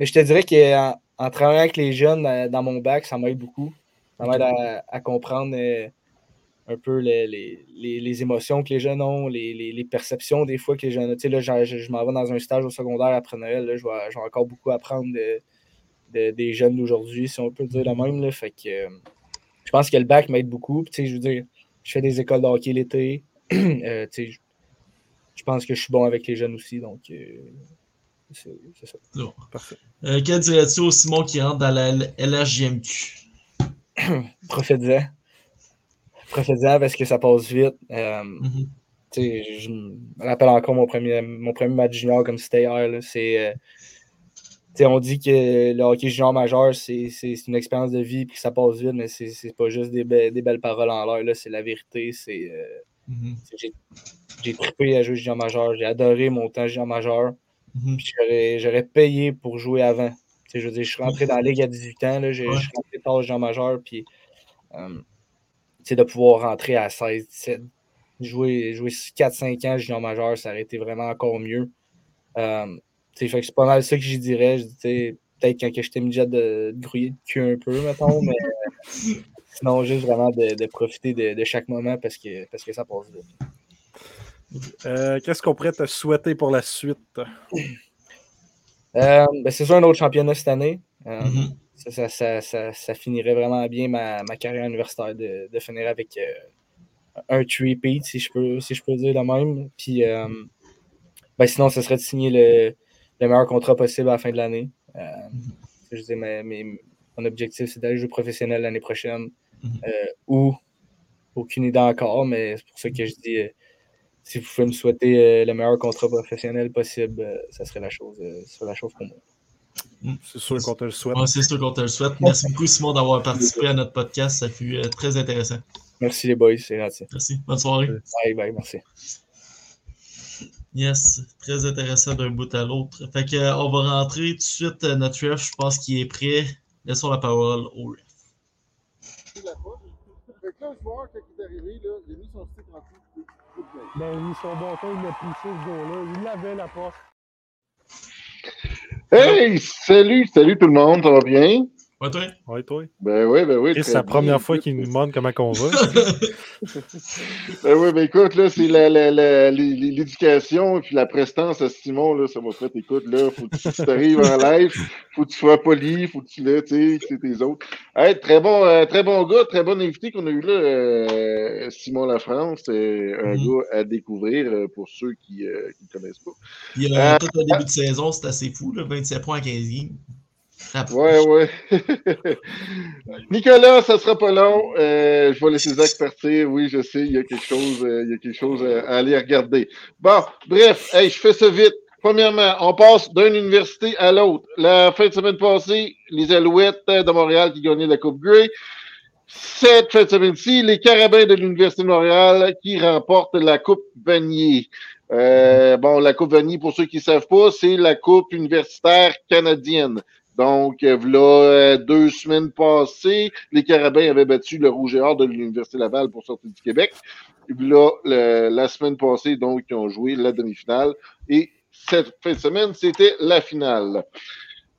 Mais je te dirais qu'en en travaillant avec les jeunes euh, dans mon bac, ça m'aide beaucoup. Ça m'aide à, à comprendre euh, un peu les, les, les, les émotions que les jeunes ont, les, les, perceptions des fois que les jeunes ont. Tu sais, là, je, je m'en vais dans un stage au secondaire après Noël. Là, je, vais, je vais encore beaucoup apprendre de, de- des jeunes d'aujourd'hui, si on peut le dire de même. Là. Fait que, euh, je pense que le bac m'aide beaucoup. Puis, tu sais, je veux dire, je fais des écoles de hockey l'été. Euh, tu sais, je, je pense que je suis bon avec les jeunes aussi. Donc, euh, c'est ça. Bon. Parfait. Euh, que dirais-tu au Simon qui rentre dans la LHJMQ? Profite-en. Profite-en parce que ça passe vite. Euh, Mhm. je me rappelle encore mon premier, mon premier match junior comme c'était hier. C'est, euh, on dit que le hockey junior majeur, c'est une expérience de vie et que ça passe vite, mais c'est pas juste des, be- des belles paroles en l'air. C'est la vérité. C'est, euh, Mhm. J'ai trippé à jouer junior majeur. J'ai adoré mon temps junior majeur. Mhm. J'aurais- j'aurais payé pour jouer avant. Je veux dire, je suis rentré dans la ligue à 18 ans. Là, j'ai- Ouais. Je suis rentré tard junior majeur. Puis, euh, de pouvoir rentrer à 16, 17, jouer, jouer 4-5 ans junior majeur, ça aurait été vraiment encore mieux. Euh, c'est pas mal ça que j'y dirais. Je Peut-être quand j'étais midget de, de grouiller de cul un peu, mettons, mais euh, sinon, juste vraiment de, de profiter de, de chaque moment parce que, parce que ça passe vite. Euh, Qu'est-ce qu'on pourrait te souhaiter pour la suite? Euh, ben, c'est sûr, un autre championnat cette année. Euh, Mhm. ça, ça, ça, ça- ça finirait vraiment bien ma, ma carrière universitaire de, de finir avec euh, un three-peat, si je peux, si je peux dire de même. Puis, euh, ben, sinon, ce serait de signer le, le meilleur contrat possible à la fin de l'année. Euh, je dis, mais, mais mon objectif, c'est d'aller jouer professionnel l'année prochaine. Mhm. Euh, ou aucune idée encore, mais c'est pour ça que je dis euh, si vous pouvez me souhaiter euh, le meilleur contrat professionnel possible, euh, ça serait la chose, euh, serait la chose pour moi. C'est sûr qu'on te le souhaite. Ouais, c'est sûr qu'on te le souhaite. Merci beaucoup, Simon, d'avoir participé à notre podcast. Ça fut euh, très intéressant. Merci les boys, c'est gentil. Merci. Bonne soirée. Bye bye, merci. Yes, très intéressant d'un bout à l'autre. Fait que, euh, on va rentrer tout de suite. euh, Notre ref, je pense qu'il est prêt. Laissons la parole au ref. Fait que là, le joueur, quand il est arrivé, là, il a mis son stick en dessous main. Ben son bâton, il l'a poussé ce gars-là. Il l'avait la porte. Hey, salut, salut tout le monde, ça va bien? Ouais, toi? Ouais, toi. Ben oui, ben oui. C'est la bien. première fois qu'il nous demande comment on va. Ben oui, ben écoute, là, c'est la- la- la- l'é- l'é- l'éducation et puis la prestance à Simon, là, ça m'a fait, écoute, là, faut que tu arrives en live, faut que tu sois poli, faut que tu l'aies, tu sais, c'est tes autres. Hey, très bon, euh, très bon gars, très bon invité qu'on a eu là, euh, Simon Lafrance, c'est un Mhm. gars à découvrir euh, pour ceux qui ne connaissent pas. Il y a tout un début de saison, c'est assez fou, là, 27 points à 15 games. Rapide. Ouais, ouais. Nicolas, ça sera pas long. Euh, je vais laisser Zach partir. Oui, je sais, il y a quelque chose, euh, il y a quelque chose à, à aller regarder. Bon, bref, hey, je fais ça vite. Premièrement, on passe d'une université à l'autre. La fin de semaine passée, les Alouettes de Montréal qui gagnaient la Coupe Grey. Cette fin de semaine-ci, les Carabins de l'Université de Montréal qui remportent la Coupe Vanier. Euh, bon, la Coupe Vanier, pour ceux qui ne savent pas, c'est la Coupe universitaire canadienne. Donc, euh, là, euh, deux semaines passées, les Carabins avaient battu le Rouge et Or de l'Université Laval pour sortir du Québec. Et là, la semaine passée, donc, ils ont joué la demi-finale. Et cette fin de semaine, c'était la finale.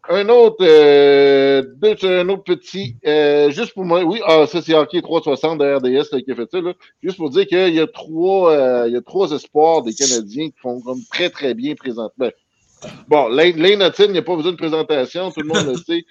Un autre, euh, un autre petit, euh, juste pour moi, oui, ah, ça c'est Hockey 360 de RDS là, qui a fait ça, là. Juste pour dire qu'il y a trois, euh, il y a trois espoirs des Canadiens qui font comme très très bien présentement. Bon, Lane Hutton, il n'y a pas besoin de présentation, tout le monde le sait.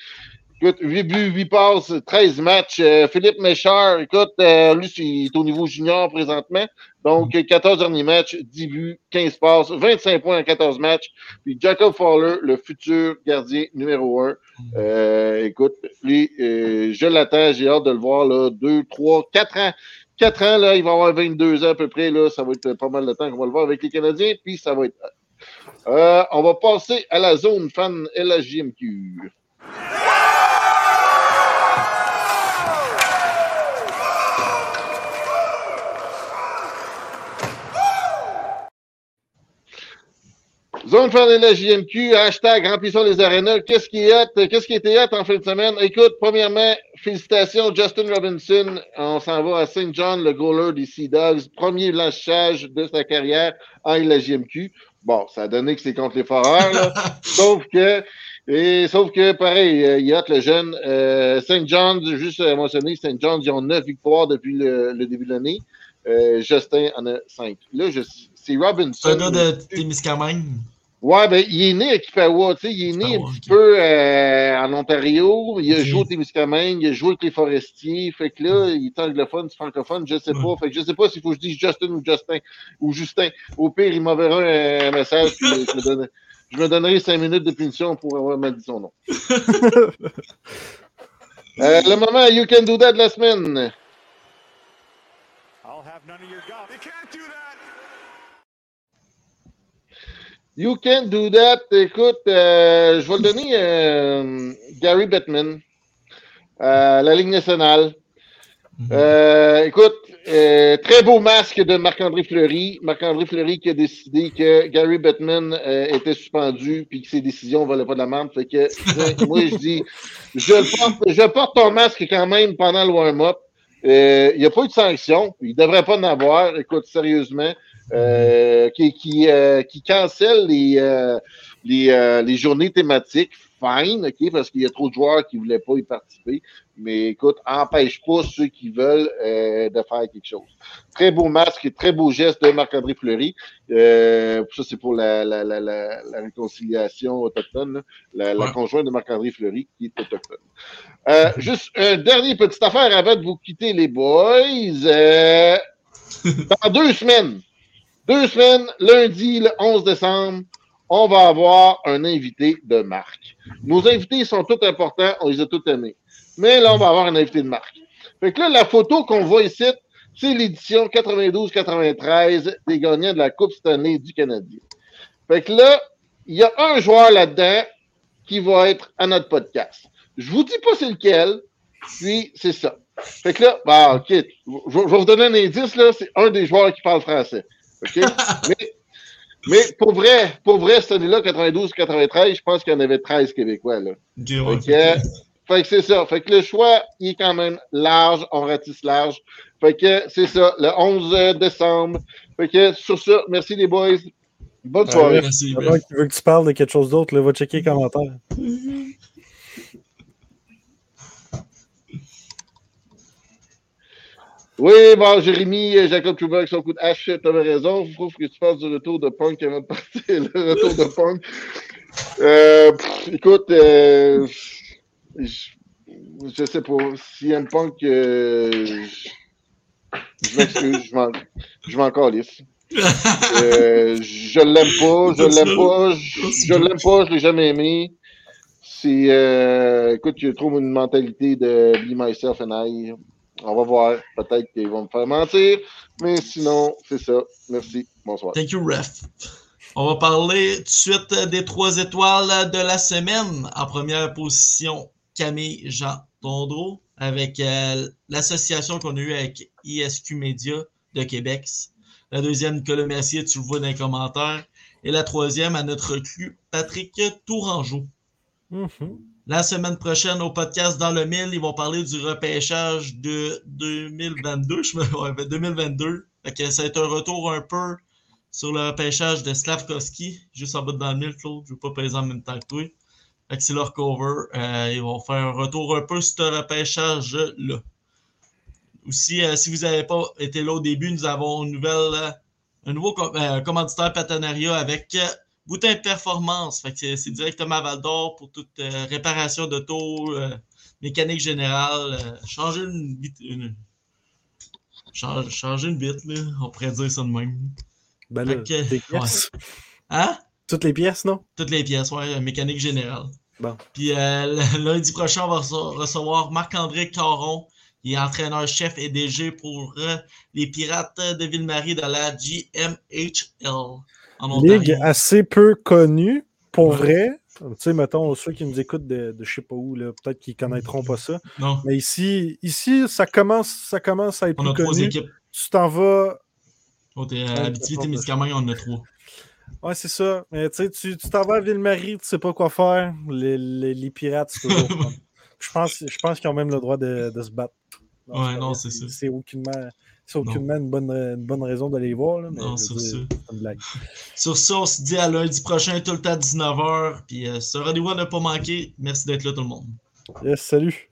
Écoute, 8 buts, 8 passes, 13 matchs. Euh, Philippe Méchard, écoute, euh, lui, il est au niveau junior présentement. Donc, 14 derniers matchs, 10 buts, 15 passes, 25 points en 14 matchs. Puis Jacob Fowler, le futur gardien numéro 1. Euh, écoute, lui, euh, je l'attends, j'ai hâte de le voir, là, 2, 3, 4 ans. 4 ans, là, il va avoir 22 ans à peu près, là, ça va être pas mal de temps qu'on va le voir avec les Canadiens, puis ça va être... Euh, on va passer à la zone fan LHJMQ. Zone fan de la JMQ, hashtag remplissons les arénas. Qu'est-ce qui est? Qu'est-ce qui était hot en fin de semaine? Écoute, premièrement, félicitations Justin Robinson. On s'en va à Saint John, le goaler des Sea Dogs. Premier blanchissage de sa carrière en LHJMQ. Bon, ça a donné que c'est contre les Foreurs, là. sauf que, et, sauf que, pareil, euh, Yacht, le jeune, euh, St. John's, juste à mentionner, St. John's, ils ont neuf victoires depuis le, le début de l'année. Euh, Justin en a cinq. Là, je, c'est Robinson. C'est un gars de Témiscamingue. Ouais, ben, il est né à Kippawa, tu sais, il est né un petit peu euh, en Ontario, il a joué au Témiscamingue, il a joué avec les Forestiers, fait que là, il est anglophone, c'est francophone, je sais Ouais. pas, fait que je sais pas s'il faut que je dise Justin ou Justin, ou Justin. Au pire, il m'enverra un message, puis je me, donne- je me donnerai cinq minutes de punition pour avoir mal dit son nom. Euh, le moment You Can Do That de la semaine. I'll have none of your golf. You can't do that. You Can Do That, écoute, euh, je vais le donner euh, Gary Bettman, euh, la Ligue nationale. Mhm. Euh, écoute, très beau masque de Marc-André Fleury. Marc-André Fleury qui a décidé que Gary Bettman était suspendu puis que ses décisions ne valaient pas de la merde. Fait que moi, je dis, je porte, je porte ton masque quand même pendant le warm-up. Il n'y a pas eu de sanction. Il ne devrait pas en avoir. Écoute, sérieusement. Euh, qui, qui, euh, qui cancelle les, euh, les, euh, les journées thématiques. Fine, OK, parce qu'il y a trop de joueurs qui ne voulaient pas y participer. Mais écoute, empêche pas ceux qui veulent euh, de faire quelque chose. Très beau masque et très beau geste de Marc-André Fleury. Euh, ça, c'est pour la, la, la, la, réconciliation autochtone, là. la, Ouais. conjointe de Marc-André Fleury qui est autochtone. Euh, juste une dernière petite affaire avant de vous quitter, les boys. Euh, dans deux semaines, deux semaines, lundi, le 11 décembre, on va avoir un invité de marque. Nos invités sont tous importants, on les a tous aimés. Mais là, on va avoir un invité de marque. Fait que là, la photo qu'on voit ici, c'est l'édition 92-93 des gagnants de la Coupe Stanley du Canadien. Fait que là, il y a un joueur là-dedans qui va être à notre podcast. Je vous dis pas c'est lequel, puis c'est ça. Fait que là, bah, OK, je, vais vous donner un indice, c'est un des joueurs qui parle français. Mais, mais pour vrai, pour vrai, cette année-là, 92-93, je pense qu'il y en avait 13 Québécois, là. Ok, ouais. Fait que, fait que c'est ça. Fait que le choix, il est quand même large. On ratisse large. Fait que c'est ça, le 11 décembre. Fait que sur ça, merci les boys. Bonne Ah soirée. Merci. A un qui veut que tu parles de quelque chose d'autre, là, va checker les commentaires. Oui, bon, Jérémy, euh, Jacob Trouba avec son coup de hache, t'avais raison. Je trouve que tu parles du retour de Punk avant de partir. Le retour de Punk. Euh, pff, écoute, euh, je, je sais pas. Si aime Punk, euh, je, je m'excuse, je m'en, je calisse. Je l'aime pas, je l'aime pas, je, je l'aime pas, je l'ai jamais aimé. C'est, écoute, il trouve une mentalité de be myself and I. On va voir. Peut-être qu'ils vont me faire mentir, mais sinon, c'est ça. Merci. Bonsoir. Thank you, ref. On va parler tout de suite des trois étoiles de la semaine. En première position, Camille Jean Tondreau avec euh, l'association qu'on a eue avec ISQ Media de Québec. La deuxième, Nicolas Mercier, tu le vois dans les commentaires. Et la troisième, à notre recrue, Patrick Tourangeau. Mhm. La semaine prochaine, au podcast Dans le Mille, ils vont parler du repêchage de 2022. Je me... ouais, ben, 2022. Fait que ça va être un retour un peu sur le repêchage de Slavkovski, juste en bas de dans le mille, Claude. Je ne veux pas peser en même temps que toi. C'est leur cover. Euh, ils vont faire un retour un peu sur ce repêchage-là. Aussi, euh, si vous n'avez pas été là au début, nous avons une nouvelle, euh, un nouveau com- commanditaire partenariat avec Boutin Performance. C'est- directement à Val d'Or pour toute euh, réparation d'auto, euh, mécanique générale, euh, changer une, une- changer, changer une bite, là, on pourrait dire ça de même. Ben là, Fait que, des pièces. Hein? Toutes les pièces, non? Toutes les pièces, ouais, euh, mécanique générale. Bon. Puis lundi prochain, on va recevoir Marc-André Caron. Il est entraîneur-chef et DG pour les Pirates de Ville-Marie de la GMHL. Ligue assez peu connue, pour Ouais. vrai. Tu sais, mettons, ceux qui nous écoutent de, de je sais pas où, peut-être qu'ils connaîtront pas ça. Non, Mais ici, ici ça, commence, ça commence à être on a trois équipes. Tu t'en vas. Au Ouais, Abitibi, Témiscamingue, on en a trois. Ouais, c'est ça. Mais tu sais, tu t'en vas à Ville-Marie, tu sais pas quoi faire. Les, les- les pirates, c'est toujours. Je pense, je pense qu'ils ont même le droit de, de se battre. Ouais, non, c'est ça. C'est aucunement. C'est aucunement une bonne, bonne raison d'aller voir. Là, mais non, sur ça. Sur on se dit à lundi prochain, tout le temps à 19h. Puis euh, ce rendez-vous à ne pas manquer. Merci d'être là, tout le monde. Yes, salut.